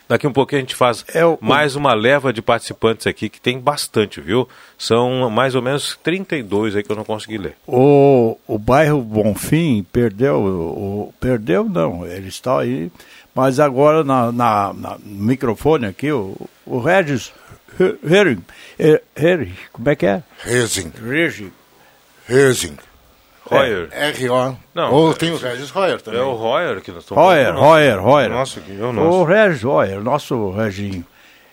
Daqui um pouquinho a gente faz mais uma leva de participantes aqui, que tem bastante, viu? São mais ou menos 32 aí que eu não consegui ler. O, o bairro Bonfim perdeu, o, perdeu não, ele está aí, mas agora na, na, na- no microfone aqui, o, o Regis He- Hering, Hering, como é que é? Rezing. Regis. Rezing. Royer. É, R-O. Não, Ou é- tem o Regis Royer também. É o Royer que nós estamos Royer, falando. Royer, Royer. Nossa, que é o O nosso. Regis Royer, nosso Reginho.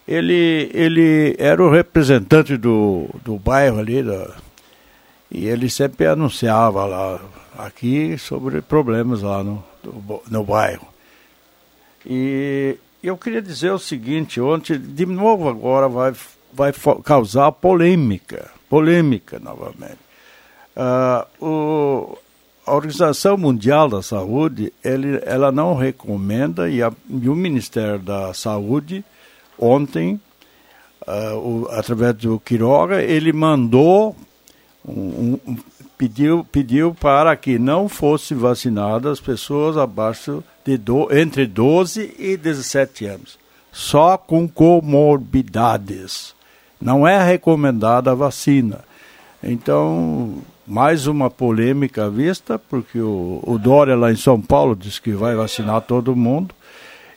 Ele, ele era o representante do, do bairro ali, da, e ele sempre anunciava lá, aqui, sobre problemas lá no, do- no bairro. E eu queria dizer o seguinte, ontem, de novo agora, vai, vai causar polêmica, polêmica novamente. Ah, o, a Organização Mundial da Saúde, ele, ela não recomenda, e, a- e o Ministério da Saúde, ontem, uh, o, através do Quiroga, ele mandou, um, um, pediu, pediu para que não fossem vacinadas pessoas abaixo de do, entre 12 e 17 anos, só com comorbidades. Não é recomendada a vacina. Então, mais uma polêmica à vista, porque o, o Dória lá em São Paulo disse que vai vacinar todo mundo.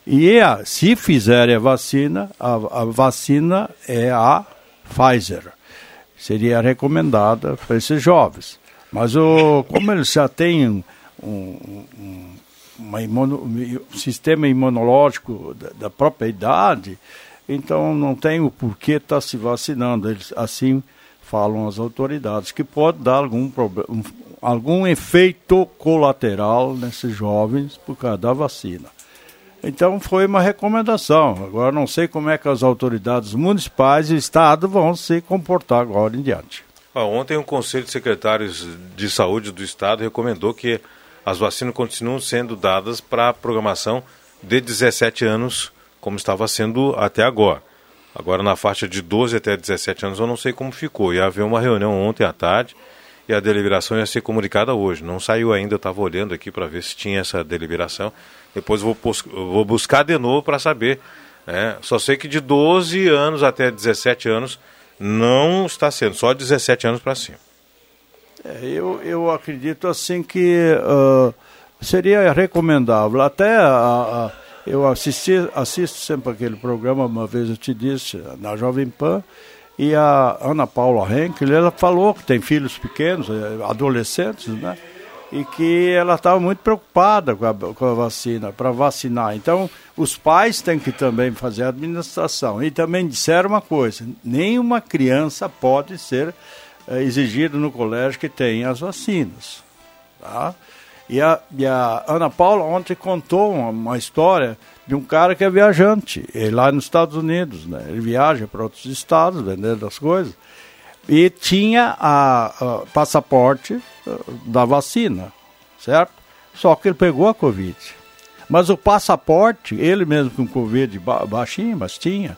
E a, se fizerem a vacina, a, a vacina é a Pfizer. Seria recomendada para esses jovens. Mas o, como eles já têm um, um, uma imuno, um sistema imunológico da, da, própria idade, então não tem o porquê estar tá se vacinando. Eles, assim falam as autoridades, que pode dar algum, problema, algum efeito colateral nesses jovens por causa da vacina. Então foi uma recomendação. Agora não sei como é que as autoridades municipais e Estado vão se comportar agora em diante. Ontem o Conselho de Secretários de Saúde do Estado recomendou que as vacinas continuam sendo dadas para a programação de 17 anos, como estava sendo até agora. Agora na faixa de 12 até 17 anos eu não sei como ficou. Ia haver uma reunião ontem à tarde e a deliberação ia ser comunicada hoje. Não saiu ainda, eu estava olhando aqui para ver se tinha essa deliberação. Depois vou, vou buscar de novo para saber. Né? Só sei que de 12 anos até 17 anos não está sendo, só 17 anos para cima. É, eu, eu acredito assim que uh, seria recomendável. Até a, a, eu assisti, assisto sempre aquele programa, uma vez eu te disse, na Jovem Pan, e a Ana Paula Henkel, ela falou que tem filhos pequenos, eh, adolescentes, né? E que ela estava muito preocupada com a, com a vacina, para vacinar. Então, os pais têm que também fazer a administração. E também disseram uma coisa: nenhuma criança pode ser é, exigido no colégio que tenha as vacinas. Tá? E a, e a Ana Paula ontem contou uma, uma, história de um cara que é viajante, ele lá nos Estados Unidos, né? Ele viaja para outros estados vendendo as coisas. E tinha a, a passaporte eh, da vacina, certo? Só que ele pegou a Covid. Mas o passaporte, ele mesmo com Covid baixinho, mas tinha,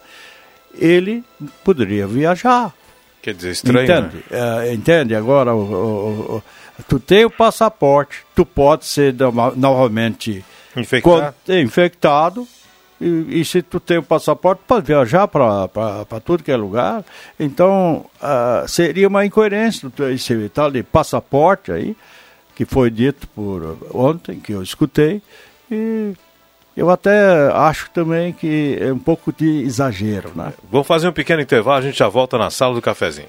ele poderia viajar. Quer dizer, estranho, Entende? Né? É, entende? Agora, o, o, o, tu tem o passaporte, tu pode ser novamente infectado, infectado e, e, se tu tem o passaporte, pode viajar para tudo que é lugar. Então, uh, seria uma incoerência esse tal de passaporte aí, que foi dito por ontem, que eu escutei, e eu até acho também que é um pouco de exagero, né? Vamos fazer um pequeno intervalo, a gente já volta na sala do cafezinho.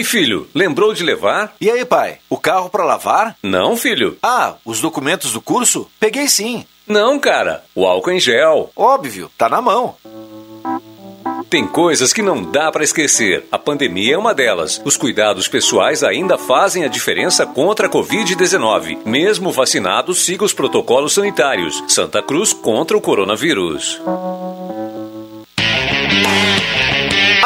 Oi, filho, lembrou de levar? E aí, pai, o carro para lavar? Não, filho. Ah, os documentos do curso? Peguei sim. Não, cara, o álcool em gel. Óbvio, tá na mão. Tem coisas que não dá para esquecer. A pandemia é uma delas. Os cuidados pessoais ainda fazem a diferença contra a Covid-19. Mesmo vacinado, siga os protocolos sanitários. Santa Cruz contra o coronavírus.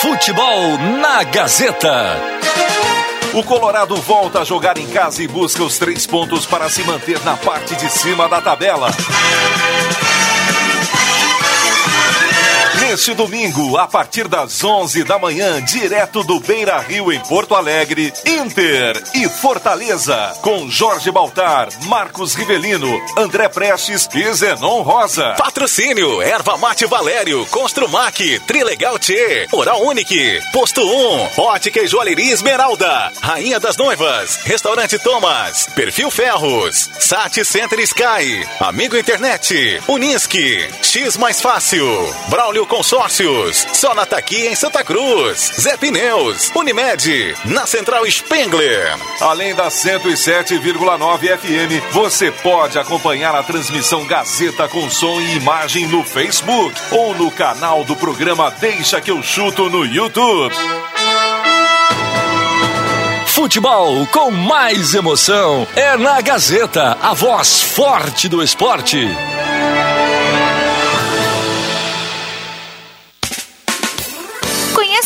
Futebol na Gazeta. O Colorado volta a jogar em casa e busca os três pontos para se manter na parte de cima da tabela. Neste domingo, a partir das 11 da manhã, direto do Beira Rio em Porto Alegre, Inter e Fortaleza, com Jorge Baltar, Marcos Rivelino, André Prestes e Zenon Rosa. Patrocínio, Erva Mate Valério, Construmac, Trilegal T, Oral Unique, Posto 1, Ótica e Joalheria Esmeralda, Rainha das Noivas, Restaurante Thomas, Perfil Ferros, Sat Center Sky, Amigo Internet, Unisque, X Mais Fácil, Braulio Consórcios, Sonata aqui em Santa Cruz, Zé Pneus, Unimed, na Central Spengler. Além da 107,9 FM, você pode acompanhar a transmissão Gazeta com som e imagem no Facebook ou no canal do programa Deixa que eu chuto no YouTube. Futebol com mais emoção é na Gazeta, a voz forte do esporte.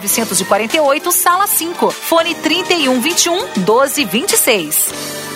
948, sala 5. Fone 3121 1226.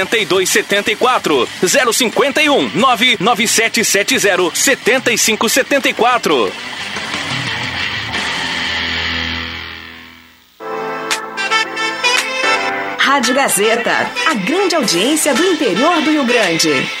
8274 051 99770 7574. Rádio Gazeta, a grande audiência do interior do Rio Grande.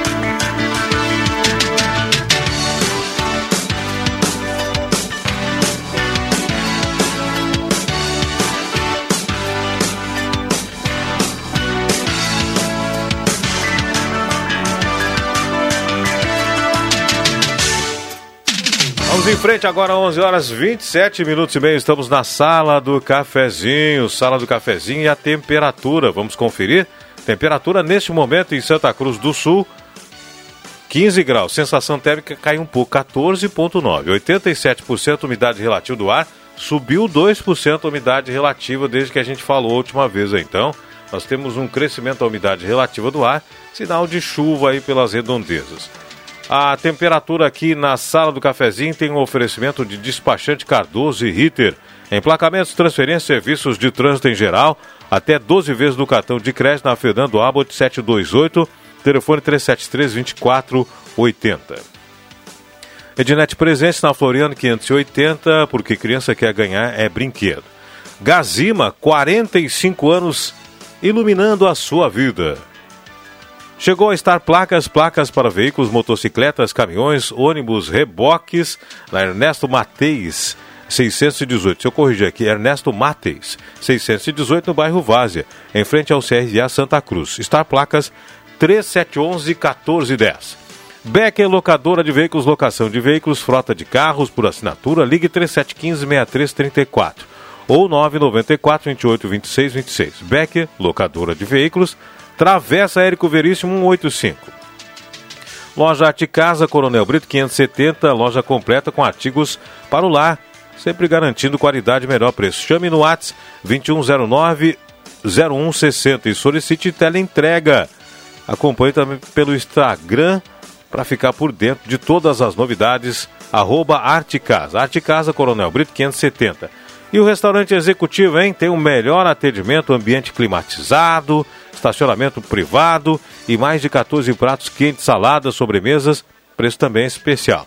Em frente agora, 11 horas 27 minutos e meio. Estamos na sala do cafezinho, sala do cafezinho e a temperatura. Vamos conferir? Temperatura neste momento em Santa Cruz do Sul, 15 graus. Sensação térmica caiu um pouco, 14,9. 87% umidade relativa do ar, subiu 2% a umidade relativa desde que a gente falou a última vez. Então, nós temos um crescimento da umidade relativa do ar, sinal de chuva aí pelas redondezas. A temperatura aqui na sala do cafezinho tem um oferecimento de despachante Cardoso e Ritter. Emplacamentos, transferências, serviços de trânsito em geral, até 12 vezes no cartão de crédito na Fernando Abbott 728, telefone 373-2480. Ednet Presente na Floriano 580, porque criança quer ganhar é brinquedo. Gazima, 45 anos, iluminando a sua vida. Chegou a estar placas, placas para veículos, motocicletas, caminhões, ônibus, reboques, na Ernesto Mateis, 618. Se eu corrigir aqui, Ernesto Mateis, 618 no bairro Várzea, em frente ao CRA Santa Cruz. Estar placas 3711 1410. Becker Locadora de Veículos, locação de veículos, frota de carros por assinatura, ligue 3715 6334 ou 994 28 26 26. Becker Locadora de Veículos, Travessa Érico Veríssimo 185. Loja Arte Casa, Coronel Brito 570, loja completa com artigos para o lar, sempre garantindo qualidade e melhor preço. Chame no WhatsApp 2109 0160 e solicite teleentrega. Acompanhe também pelo Instagram para ficar por dentro de todas as novidades. Arroba Arte Casa. Arte Casa, Coronel Brito 570. E o restaurante executivo, hein? Tem o melhor atendimento, ambiente climatizado, estacionamento privado e mais de 14 pratos quentes, saladas, sobremesas, preço também especial.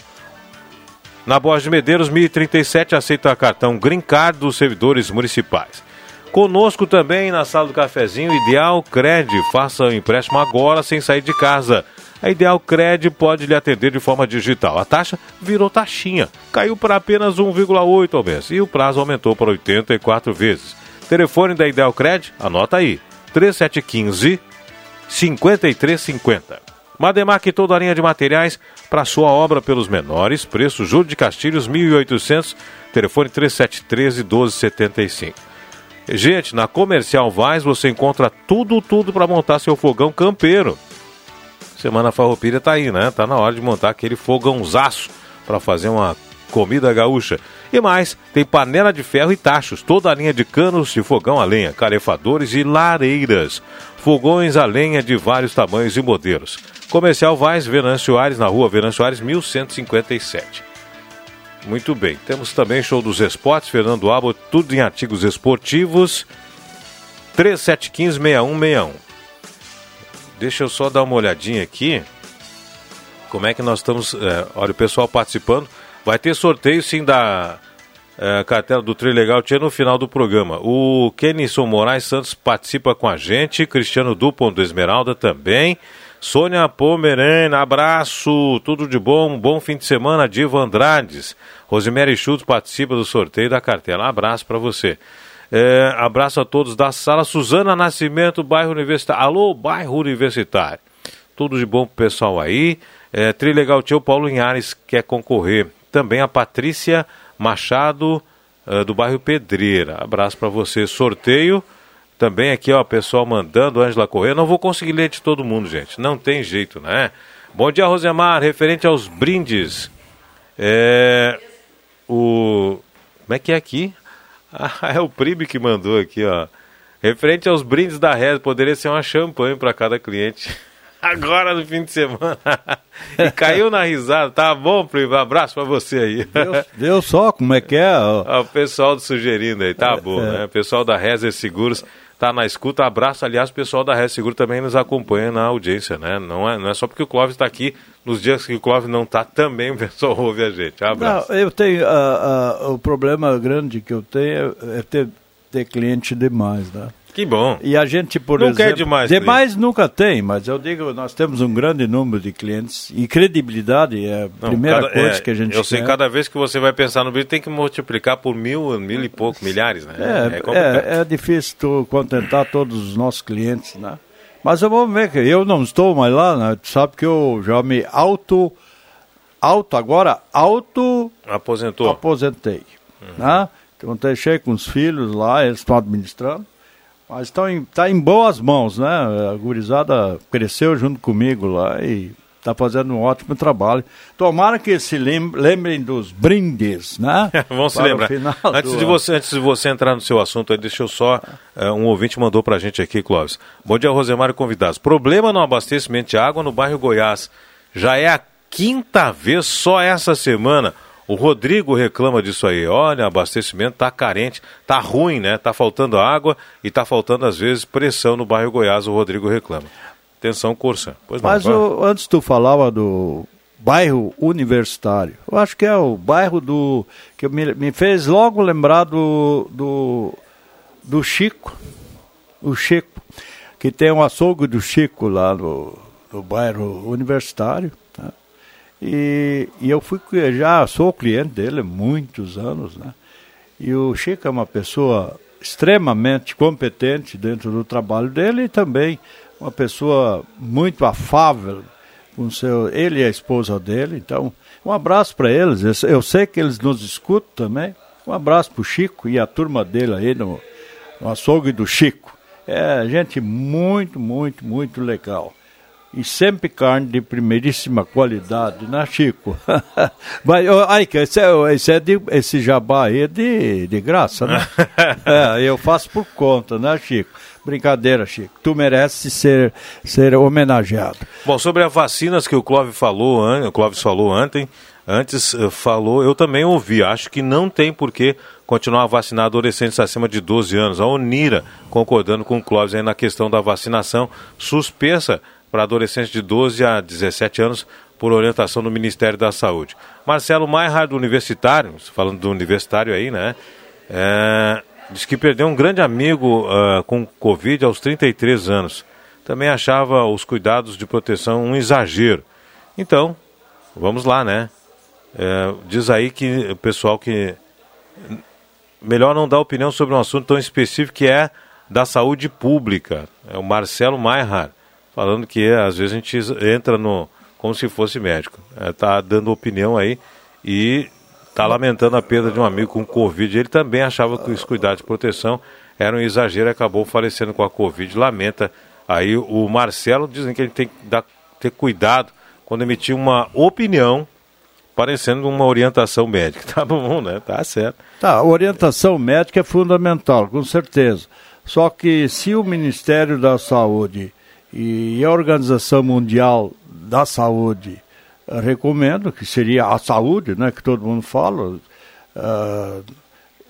Na Borges de Medeiros, 1037, aceita cartão Green Card dos servidores municipais. Conosco também na sala do cafezinho, Ideal Cred. Faça o empréstimo agora sem sair de casa. A Ideal Cred pode lhe atender de forma digital. A taxa virou taxinha, caiu para apenas 1,8 ao mês e o prazo aumentou para 84 vezes. Telefone da Ideal Cred, anota aí: 3715 5350. Mademac toda a linha de materiais para sua obra pelos menores preços. Júlio de Castilhos 1800, telefone 3713 1275. Gente, na Comercial Vaz você encontra tudo, tudo para montar seu fogão campeiro. Semana Farroupilha tá aí, né? Tá na hora de montar aquele fogãozaço para fazer uma comida gaúcha. E mais, tem panela de ferro e tachos, toda a linha de canos de fogão a lenha, calefadores e lareiras. Fogões a lenha de vários tamanhos e modelos. Comercial Vaz, Venâncio Aires, na rua Venâncio Aires, 1157. Muito bem. Temos também show dos esportes, Fernando Abo, tudo em artigos esportivos. 3715-6161. Deixa eu só dar uma olhadinha aqui. Como é que nós estamos. É, olha, o pessoal participando. Vai ter sorteio sim da é, cartela do Tri Legal no final do programa. O Kenison Moraes Santos participa com a gente. Cristiano Dupont do Esmeralda também. Sônia Pomerana, abraço, tudo de bom, bom fim de semana, Diva Andrades. Rosemary Schultz participa do sorteio da cartela. Abraço para você. É, abraço a todos da sala. Suzana Nascimento, bairro Universitário. Alô, bairro Universitário. Tudo de bom pro pessoal aí. É, Trilegal Tio Paulo Linhares quer concorrer. Também a Patrícia Machado, uh, do bairro Pedreira. Abraço para você. Sorteio. Também aqui, ó, pessoal mandando, Ângela Corrêa. Não vou conseguir ler de todo mundo, gente. Não tem jeito, né? Bom dia, Rosemar. Referente aos brindes. É. O. Como é que é aqui? Ah, é o Pribe que mandou aqui, ó. Referente aos brindes da Red, poderia ser uma champanhe para cada cliente. Agora no fim de semana. e caiu na risada. Tá bom, Pribe? Abraço para você aí. Deu, deu, só como é que é? o pessoal sugerindo aí, tá é, bom, é. né? O pessoal da Rezer Seguros tá na escuta. Abraço, aliás, o pessoal da Red Seguro também nos acompanha na audiência, né? Não é, não é só porque o Clóvis está aqui, nos dias que o Clóvis não está, também o pessoal ouve a gente. Abraço. Não, eu tenho, uh, uh, o problema grande que eu tenho é ter, ter cliente demais, né? Que bom. E a gente, por não exemplo... quer demais. Demais cliente. nunca tem, mas eu digo, nós temos um grande número de clientes e credibilidade é a não, primeira cada, coisa é, que a gente Eu quer. sei, cada vez que você vai pensar no vídeo tem que multiplicar por mil, mil e pouco, milhares, né? É, é, é difícil tu contentar todos os nossos clientes, né? Mas eu vou ver que eu não estou mais lá, né? Tu sabe que eu já me auto... Auto agora, auto... Aposentou. Aposentei, uhum. né? Então deixei com os filhos lá, eles estão administrando. Mas está em, tá em boas mãos, né? A gurizada cresceu junto comigo lá e está fazendo um ótimo trabalho. Tomara que se lembrem dos brindes, né? Vamos se lembrar. Antes, do... de você, antes de você entrar no seu assunto, aí, deixa eu só. Uh, um ouvinte mandou para a gente aqui, Clóvis. Bom dia, Rosemário convidados. Problema no abastecimento de água no bairro Goiás. Já é a quinta vez só essa semana. O Rodrigo reclama disso aí. Olha, abastecimento tá carente, tá ruim, né? Tá faltando água e tá faltando às vezes pressão no bairro Goiás. O Rodrigo reclama. Atenção, Cursa. Pois não, Mas o, antes tu falava do bairro universitário. Eu acho que é o bairro do que me, me fez logo lembrar do, do do Chico, o Chico, que tem um açougue do Chico lá no, no bairro universitário. E, e eu fui já sou cliente dele há muitos anos, né? E o Chico é uma pessoa extremamente competente dentro do trabalho dele e também uma pessoa muito afável com seu ele e a esposa dele. Então, um abraço para eles. Eu sei que eles nos escutam também. Um abraço para o Chico e a turma dele aí no, no açougue do Chico. É gente muito, muito, muito legal e sempre carne de primeiríssima qualidade, né, Chico? Mas, ai, esse, é, esse, é de, esse jabá aí é de, de graça, né? é, eu faço por conta, né, Chico? Brincadeira, Chico. Tu mereces ser, ser homenageado. Bom, sobre as vacinas que o Clóvis falou, o Clóvis falou ontem, antes uh, falou, eu também ouvi. Acho que não tem por que continuar a vacinar adolescentes acima de 12 anos. A Unira, concordando com o Clóvis aí na questão da vacinação, suspensa para adolescentes de 12 a 17 anos por orientação do Ministério da Saúde. Marcelo Maihard, do Universitário, falando do Universitário aí, né? É, diz que perdeu um grande amigo uh, com Covid aos 33 anos. Também achava os cuidados de proteção um exagero. Então, vamos lá, né? É, diz aí que o pessoal que melhor não dar opinião sobre um assunto tão específico que é da saúde pública. É o Marcelo Maihar falando que às vezes a gente entra no como se fosse médico. Está é, dando opinião aí e está lamentando a perda de um amigo com Covid. Ele também achava que os cuidados de proteção eram um exagero e acabou falecendo com a Covid. Lamenta aí o Marcelo, dizem que ele tem que dar, ter cuidado quando emitir uma opinião parecendo uma orientação médica. Tá bom, né? Tá certo. Tá, orientação médica é fundamental, com certeza. Só que se o Ministério da Saúde e a Organização Mundial da Saúde recomendam, que seria a saúde, né, que todo mundo fala, uh,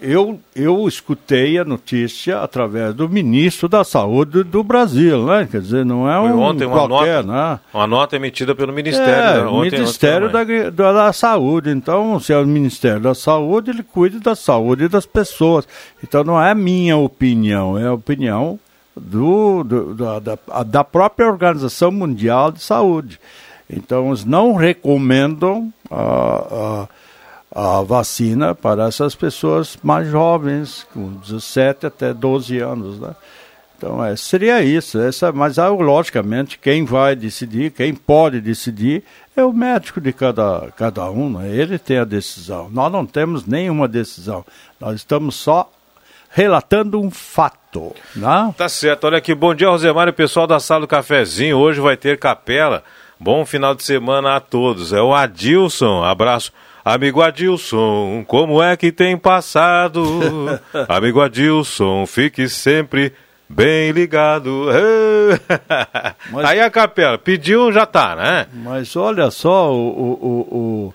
eu, eu escutei a notícia através do ministro da Saúde do Brasil, né? Quer dizer, não é um ontem uma qualquer, nota, né? Uma nota emitida pelo Ministério. É, né? ontem, Ministério ontem da, da, Saúde. Então, se é o Ministério da Saúde, ele cuida da saúde das pessoas. Então, não é minha opinião, é a opinião do, do da, da, da própria Organização Mundial de Saúde. Então, eles não recomendam... Uh, uh, a vacina para essas pessoas mais jovens, com 17 até 12 anos, né? Então, é, seria isso. Essa, mas, logicamente, quem vai decidir, quem pode decidir, é o médico de cada, cada um. Né? Ele tem a decisão. Nós não temos nenhuma decisão. Nós estamos só relatando um fato. Né? Tá certo. Olha aqui, bom dia, Rosemar e pessoal da Sala do Cafezinho. Hoje vai ter capela. Bom final de semana a todos. É o Adilson. Abraço Amigo Adilson, como é que tem passado? Amigo Adilson, fique sempre bem ligado. Mas, Aí a capela, pediu, já tá, né? Mas olha só, o, o, o, o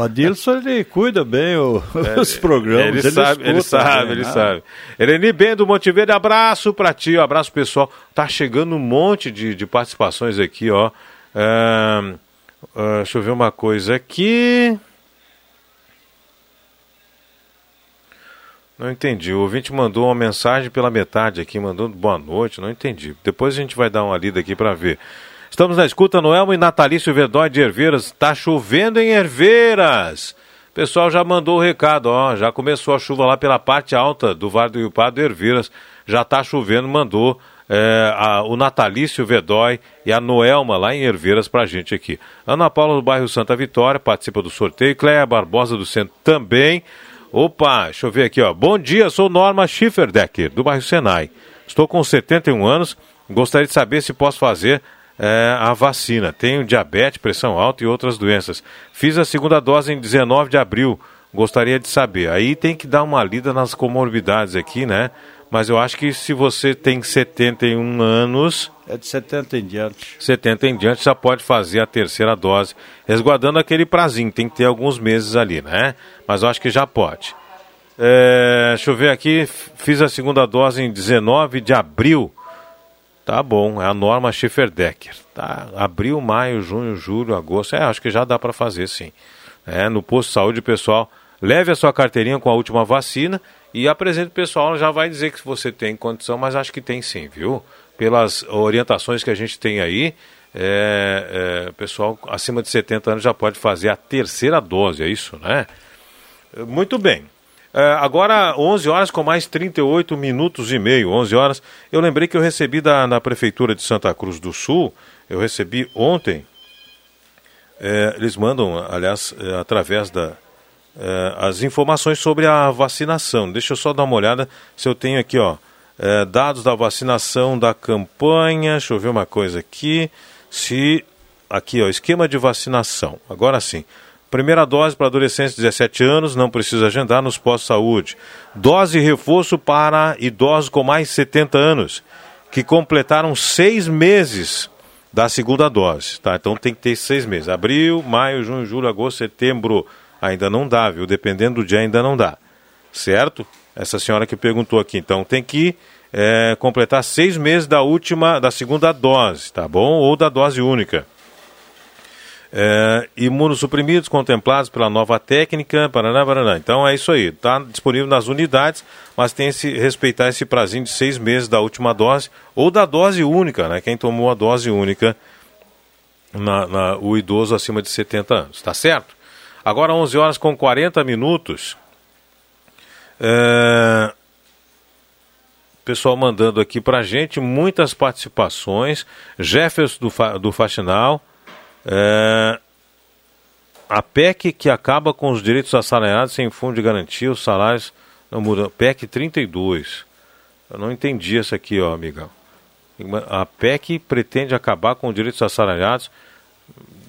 Adilson, ele cuida bem o, é, os programas. Ele, ele sabe, ele sabe, ele né? sabe. Eleni Bendo, Montevideo, abraço pra ti, abraço pessoal. Tá chegando um monte de, de participações aqui, ó. Uh, uh, deixa eu ver uma coisa aqui. Não entendi. O ouvinte mandou uma mensagem pela metade aqui, mandando boa noite. Não entendi. Depois a gente vai dar uma lida aqui para ver. Estamos na escuta Noelmo e Natalício Verdói de Herveiras. Está chovendo em Herveiras. O pessoal já mandou o recado, ó. Já começou a chuva lá pela parte alta do Vale do Iupá do Herveiras. Já está chovendo, mandou é, a, o Natalício Vedói e a Noelma lá em Herveiras a gente aqui. Ana Paula do bairro Santa Vitória participa do sorteio. Cléia Barbosa do Centro também. Opa, deixa eu ver aqui, ó. Bom dia, sou Norma Schifferdecker, do bairro Senai. Estou com 71 anos, gostaria de saber se posso fazer é, a vacina. Tenho diabetes, pressão alta e outras doenças. Fiz a segunda dose em 19 de abril, gostaria de saber. Aí tem que dar uma lida nas comorbidades aqui, né? Mas eu acho que se você tem 71 anos. É de 70 em diante. 70 em diante já pode fazer a terceira dose, resguardando aquele prazinho. Tem que ter alguns meses ali, né? Mas eu acho que já pode. É, deixa eu ver aqui. Fiz a segunda dose em 19 de abril. Tá bom, é a norma Schifferdecker. Tá, abril, maio, junho, julho, agosto. É, acho que já dá para fazer sim. É, no posto de saúde, pessoal, leve a sua carteirinha com a última vacina e apresente o pessoal, já vai dizer que você tem condição, mas acho que tem sim, viu? Pelas orientações que a gente tem aí, é, é, pessoal acima de 70 anos já pode fazer a terceira dose, é isso, né? Muito bem. É, agora, 11 horas com mais 38 minutos e meio, 11 horas. Eu lembrei que eu recebi da, na Prefeitura de Santa Cruz do Sul, eu recebi ontem, é, eles mandam, aliás, é, através da, é, as informações sobre a vacinação. Deixa eu só dar uma olhada se eu tenho aqui, ó, dados da vacinação da campanha. Deixa eu ver uma coisa aqui. Se aqui, ó, esquema de vacinação. Agora sim. Primeira dose para adolescentes de 17 anos, não precisa agendar nos postos de saúde. Dose reforço para idosos com mais de 70 anos, que completaram seis meses da segunda dose. Tá? Então tem que ter seis meses. Abril, maio, junho, julho, agosto, setembro, Ainda não dá, viu? Dependendo do dia, ainda não dá. Certo? Essa senhora que perguntou aqui. Então tem que é, completar seis meses da última, da segunda dose, tá bom? Ou da dose única. É, imunossuprimidos contemplados pela nova técnica, paraná, paraná. Então é isso aí. Está disponível nas unidades, mas tem que respeitar esse prazinho de seis meses da última dose ou da dose única, né? Quem tomou a dose única, na, na, o idoso acima de 70 anos, tá certo? Agora 11 horas com 40 minutos. É... Pessoal mandando aqui pra gente muitas participações. Jefferson do, Fa do Faxinal. É, a PEC que acaba com os direitos assalariados sem fundo de garantia, os salários não mudam. PEC 32. Eu não entendi essa aqui, ó, amigão. A PEC pretende acabar com os direitos assalariados.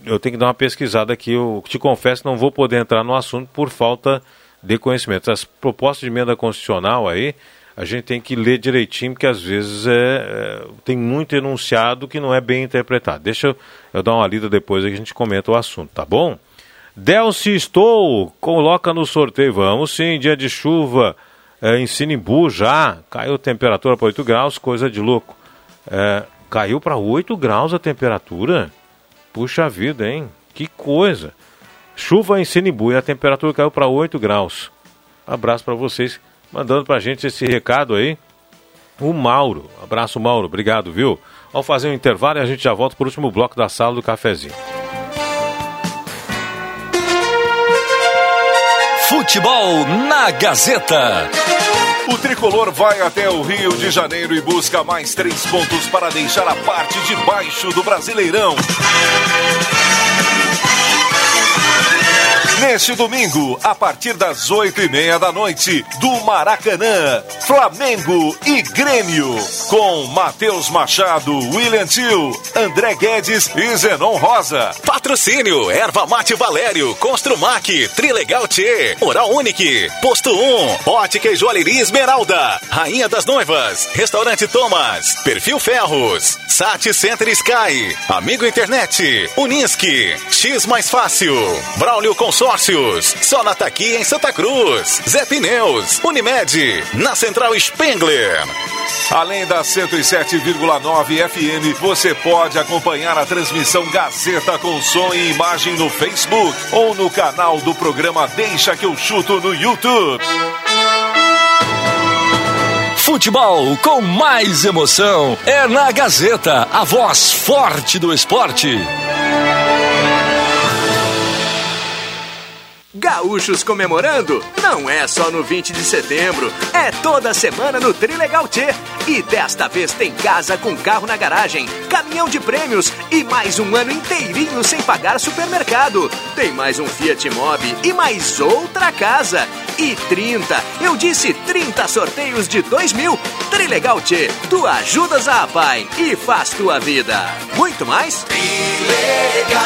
Eu tenho que dar uma pesquisada aqui. Eu te confesso, não vou poder entrar no assunto por falta de conhecimento. As propostas de emenda constitucional aí, a gente tem que ler direitinho, porque às vezes é, é, tem muito enunciado que não é bem interpretado. Deixa eu, eu dar uma lida depois e a gente comenta o assunto, tá bom? Delci Estou, coloca no sorteio. Vamos sim, dia de chuva é, em Sinimbu já. Caiu a temperatura para 8 graus, coisa de louco. É, caiu para 8 graus a temperatura? Puxa vida, hein? Que coisa. Chuva em Sinimbu e a temperatura caiu para 8 graus. Abraço para vocês mandando pra gente esse recado aí. O Mauro. Abraço, Mauro. Obrigado, viu? Vamos fazer um intervalo e a gente já volta pro último bloco da sala do cafezinho. Futebol na Gazeta. O tricolor vai até o Rio de Janeiro e busca mais três pontos para deixar a parte de baixo do Brasileirão. Neste domingo, a partir das oito e meia da noite, do Maracanã, Flamengo e Grêmio, com Matheus Machado, William Tio, André Guedes e Zenon Rosa. Patrocínio, Erva Mate Valério, Construmac, Trilegal T, Oral Unique, Posto 1, Ótica e Joalheria Esmeralda, Rainha das Noivas, Restaurante Thomas, Perfil Ferros, Sat Center Sky, Amigo Internet, Unisque, X Mais Fácil, Braulio Consórcio Consórcios. Só na Taqui em Santa Cruz. Zé Pneus. Unimed. Na Central Spengler. Além da 107,9 FM, você pode acompanhar a transmissão Gazeta com som e imagem no Facebook ou no canal do programa Deixa que eu chuto no YouTube. Futebol com mais emoção é na Gazeta, a voz forte do esporte. Gaúchos comemorando não é só no 20 de setembro, é toda semana no Trilegal T. E desta vez tem casa com carro na garagem, caminhão de prêmios e mais um ano inteirinho sem pagar supermercado. Tem mais um Fiat Mobi e mais outra casa. E 30, eu disse 30 sorteios de 2 mil. Trilegal T, tu ajudas a pai e faz tua vida. Muito mais? Trilegal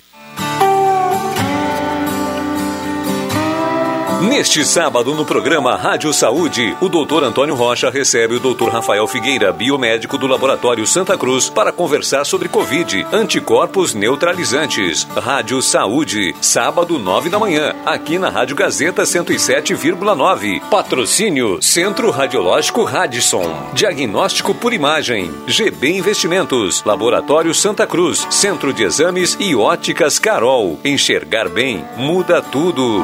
oh Neste sábado, no programa Rádio Saúde, o Dr. Antônio Rocha recebe o Dr. Rafael Figueira, biomédico do Laboratório Santa Cruz, para conversar sobre Covid, anticorpos neutralizantes. Rádio Saúde, sábado, 9 da manhã, aqui na Rádio Gazeta 107,9. Patrocínio Centro Radiológico Radisson. Diagnóstico por imagem. GB Investimentos. Laboratório Santa Cruz. Centro de Exames e Óticas Carol. Enxergar bem muda tudo.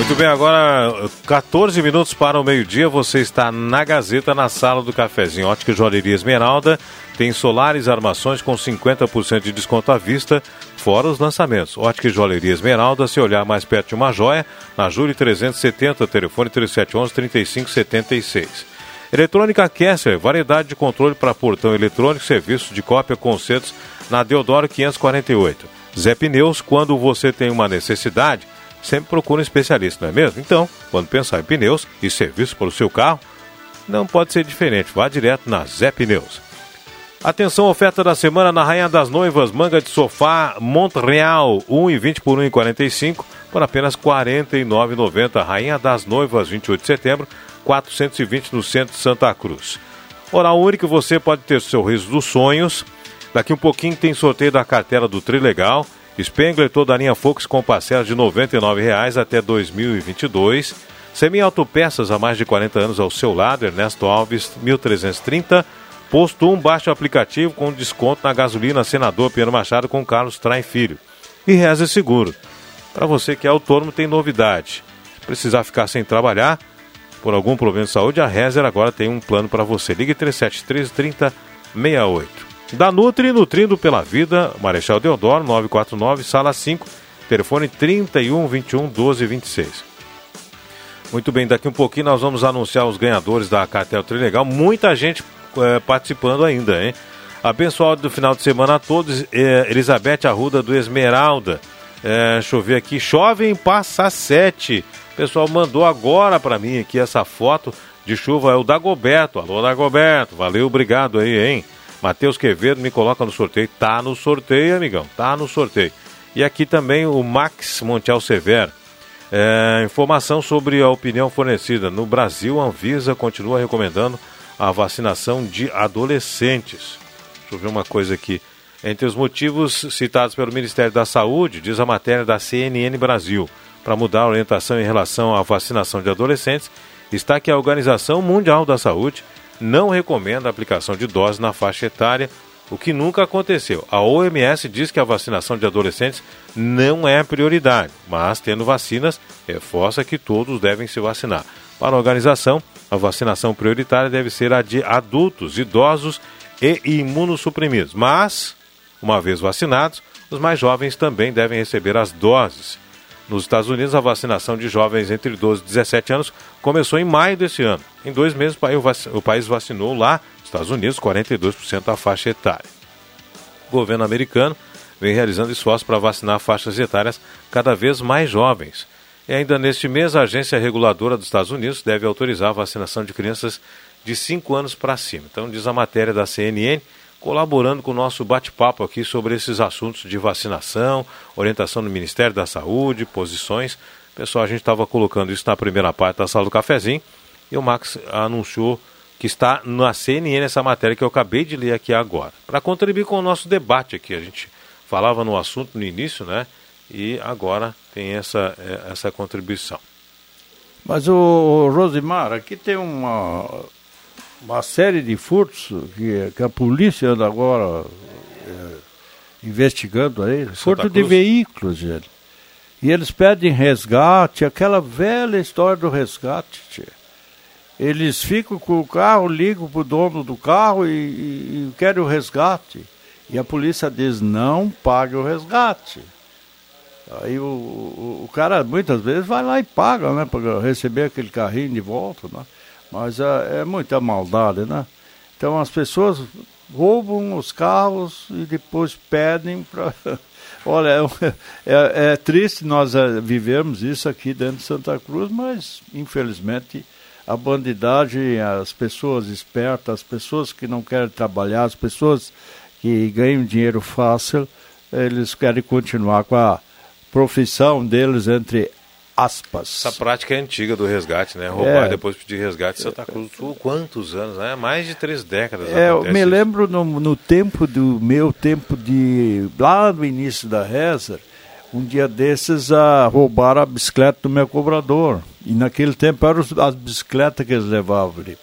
Muito bem, agora 14 minutos para o meio-dia, você está na Gazeta, na sala do cafezinho. Ótica Joalheria Esmeralda tem solares armações com 50% de desconto à vista, fora os lançamentos. Ótica Joalheria Esmeralda, se olhar mais perto de uma joia, na Júlio 370, telefone 3711-3576. Eletrônica Kessler, variedade de controle para portão eletrônico, serviço de cópia, concertos, na Deodoro 548. Zé Pneus, quando você tem uma necessidade sempre procura um especialista, não é mesmo? Então, quando pensar em pneus e serviço para o seu carro, não pode ser diferente. Vá direto na Zé Pneus. Atenção, oferta da semana na Rainha das Noivas, manga de sofá Montreal, 1,20 por 1,45 por apenas R$ 49,90. Rainha das Noivas, 28 de setembro, 420 no centro de Santa Cruz. Oral Único, você pode ter seu riso dos sonhos. Daqui um pouquinho tem sorteio da cartela do Trilegal. Spengler toda a linha Fox com parcelas de R$ 99,00 até 2022. Semi Autopeças há mais de 40 anos ao seu lado, Ernesto Alves, 1330. Posto 1, baixa o aplicativo com desconto na gasolina Senador Pedro Machado com Carlos Traem Filho. E Reza Seguro. Para você que é autônomo, tem novidade. Se precisar ficar sem trabalhar, por algum problema de saúde, a Rezer agora tem um plano para você. Ligue 373 3068. Da Nutri, Nutrindo pela Vida, Marechal Deodoro, 949, sala 5, telefone 31 21 12 26. Muito bem, daqui um pouquinho nós vamos anunciar os ganhadores da Cartel Trilegal. Muita gente é, participando ainda, hein? Abençoado do final de semana a todos. É, Elizabeth Arruda do Esmeralda. É, deixa eu ver aqui. Chove em Passa 7. O pessoal mandou agora para mim aqui essa foto de chuva. É o Dagoberto. Alô, Dagoberto. Valeu, obrigado aí, hein? Matheus Quevedo me coloca no sorteio. Tá no sorteio, amigão. Tá no sorteio. E aqui também o Max Montiel Severo. É, informação sobre a opinião fornecida. No Brasil, a Anvisa continua recomendando a vacinação de adolescentes. Deixa eu ver uma coisa aqui. Entre os motivos citados pelo Ministério da Saúde, diz a matéria da CNN Brasil, para mudar a orientação em relação à vacinação de adolescentes, está que a Organização Mundial da Saúde não recomenda a aplicação de doses na faixa etária, o que nunca aconteceu. A OMS diz que a vacinação de adolescentes não é prioridade, mas tendo vacinas, reforça que todos devem se vacinar. Para a organização, a vacinação prioritária deve ser a de adultos, idosos e imunossuprimidos. Mas, uma vez vacinados, os mais jovens também devem receber as doses. Nos Estados Unidos, a vacinação de jovens entre 12 e 17 anos começou em maio desse ano. Em dois meses, o país vacinou lá, Estados Unidos, 42% da faixa etária. O governo americano vem realizando esforços para vacinar faixas etárias cada vez mais jovens. E ainda neste mês, a agência reguladora dos Estados Unidos deve autorizar a vacinação de crianças de 5 anos para cima. Então, diz a matéria da CNN colaborando com o nosso bate-papo aqui sobre esses assuntos de vacinação, orientação do Ministério da Saúde, posições. Pessoal, a gente estava colocando isso na primeira parte da sala do cafezinho e o Max anunciou que está na CNN essa matéria que eu acabei de ler aqui agora. Para contribuir com o nosso debate aqui, a gente falava no assunto no início, né? e agora tem essa, é, essa contribuição. Mas o Rosimar, aqui tem uma, uma série de furtos que, que a polícia anda agora é, investigando aí. Furto de veículos, gente. E eles pedem resgate, aquela velha história do resgate, tia. Eles ficam com o carro, ligam para o dono do carro e, e, e querem o resgate. E a polícia diz, não pague o resgate. Aí o, o, o, cara muitas vezes vai lá e paga, né? Para receber aquele carrinho de volta, né? Mas é, é muita maldade, né? Então as pessoas roubam os carros e depois pedem para. Olha, é, é, é, triste nós é, vivemos isso aqui dentro de Santa Cruz, mas infelizmente a bandidagem, as pessoas espertas, as pessoas que não querem trabalhar, as pessoas que ganham dinheiro fácil, eles querem continuar com a profissão deles, entre aspas. Essa prática é antiga do resgate, né? Roubar é, depois pedir resgate. Santa Cruz, quantos anos, né? Mais de três décadas. É, eu me lembro no, no, tempo do meu tempo de. lá no início da reza, um dia desses a roubaram a bicicleta do meu cobrador. E naquele tempo eram as bicicletas que eles levavam ali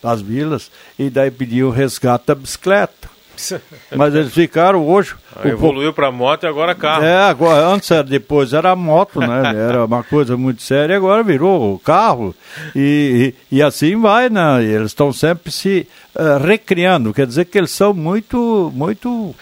para as vilas, e daí pediam resgate da bicicleta. Mas eles ficaram hoje. Ah, evoluiu para moto e agora carro. É, agora, antes era depois era moto, né? Era uma coisa muito séria, agora virou carro. E, e, e assim vai, né? E eles estão sempre se uh, recriando. Quer dizer que eles são muito, muito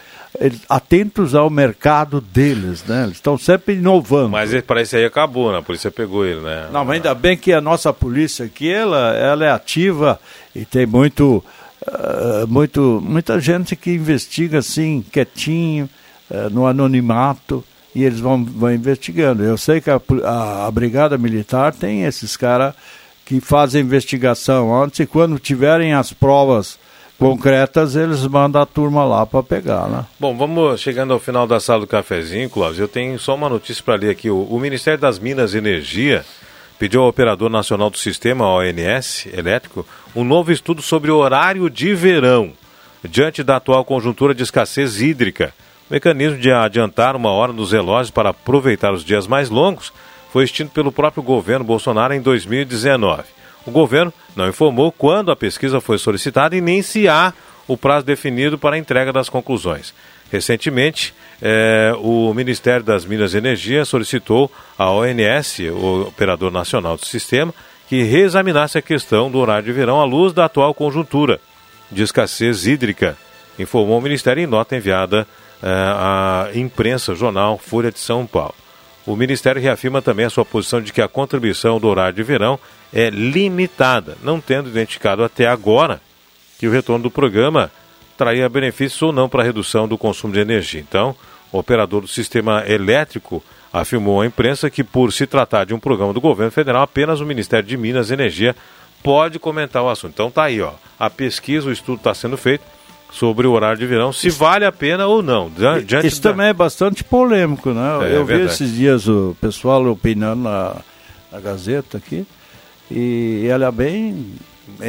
atentos ao mercado deles, né? Eles estão sempre inovando. Mas parece aí acabou, né? A polícia pegou ele, né? Não, ainda bem que a nossa polícia aqui, ela, ela é ativa e tem muito uh, muito, muita gente que investiga assim, quietinho, uh, no anonimato, e eles vão, vão investigando. Eu sei que a, a, a Brigada Militar tem esses caras que fazem investigação antes, e quando tiverem as provas concretas, eles mandam a turma lá para pegar, né? Bom, vamos chegando ao final da sala do cafezinho, Cláudio. Eu tenho só uma notícia para ler aqui. O, o, Ministério das Minas e Energia pediu ao Operador Nacional do Sistema, ONS, elétrico, um novo estudo sobre horário de verão, diante da atual conjuntura de escassez hídrica. O mecanismo de adiantar uma hora nos relógios para aproveitar os dias mais longos foi extinto pelo próprio governo Bolsonaro em 2019. O governo não informou quando a pesquisa foi solicitada e nem se há o prazo definido para a entrega das conclusões. Recentemente, eh, o Ministério das Minas e Energia solicitou à ONS, o Operador Nacional do Sistema, que reexaminasse a questão do horário de verão à luz da atual conjuntura de escassez hídrica, informou o Ministério em nota enviada eh, à imprensa jornal Folha de São Paulo. O Ministério reafirma também a sua posição de que a contribuição do horário de verão é limitada, não tendo identificado até agora que o retorno do programa traria benefícios ou não para a redução do consumo de energia. Então, o operador do sistema elétrico afirmou à imprensa que, por se tratar de um programa do governo federal, apenas o Ministério de Minas e Energia pode comentar o assunto. Então tá aí, ó. A pesquisa, o estudo está sendo feito sobre o horário de verão, se vale a pena ou não. Diante Isso da... também é bastante polêmico, né? É, Eu é vi esses dias o pessoal opinando na, na Gazeta aqui, e ela é bem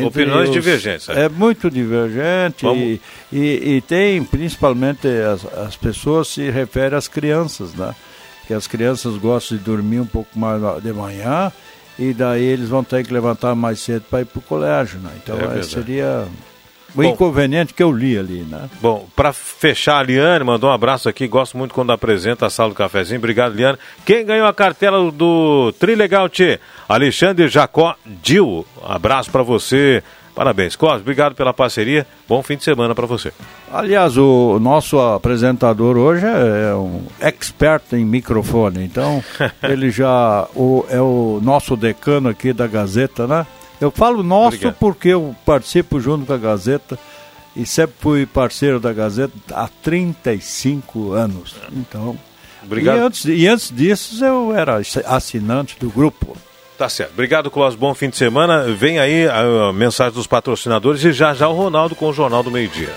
Opiniões os, divergentes. É. é muito divergente e, e, e, tem principalmente as, as pessoas se referem às crianças, né? Que as crianças gostam de dormir um pouco mais de manhã e daí eles vão ter que levantar mais cedo para ir para o colégio, né? Então é seria o Bom, inconveniente que eu li ali, né? Bom, para fechar, a Liane mandou um abraço aqui. Gosto muito quando apresenta a sala do cafezinho. Obrigado, Liane. Quem ganhou a cartela do Trilegal T? Alexandre Jacó Dil. Abraço para você. Parabéns. Cosme, obrigado pela parceria. Bom fim de semana para você. Aliás, o nosso apresentador hoje é um expert em microfone. Então, ele já o, é o nosso decano aqui da Gazeta, né? Eu falo nosso Obrigado. porque eu participo junto com a Gazeta e sempre fui parceiro da Gazeta há 35 anos. Então, Obrigado. E antes, e antes disso eu era assinante do grupo. Tá certo. Obrigado, Cláudio. Bom fim de semana. Vem aí a, a mensagem dos patrocinadores e já já o Ronaldo com o Jornal do Meio Dia.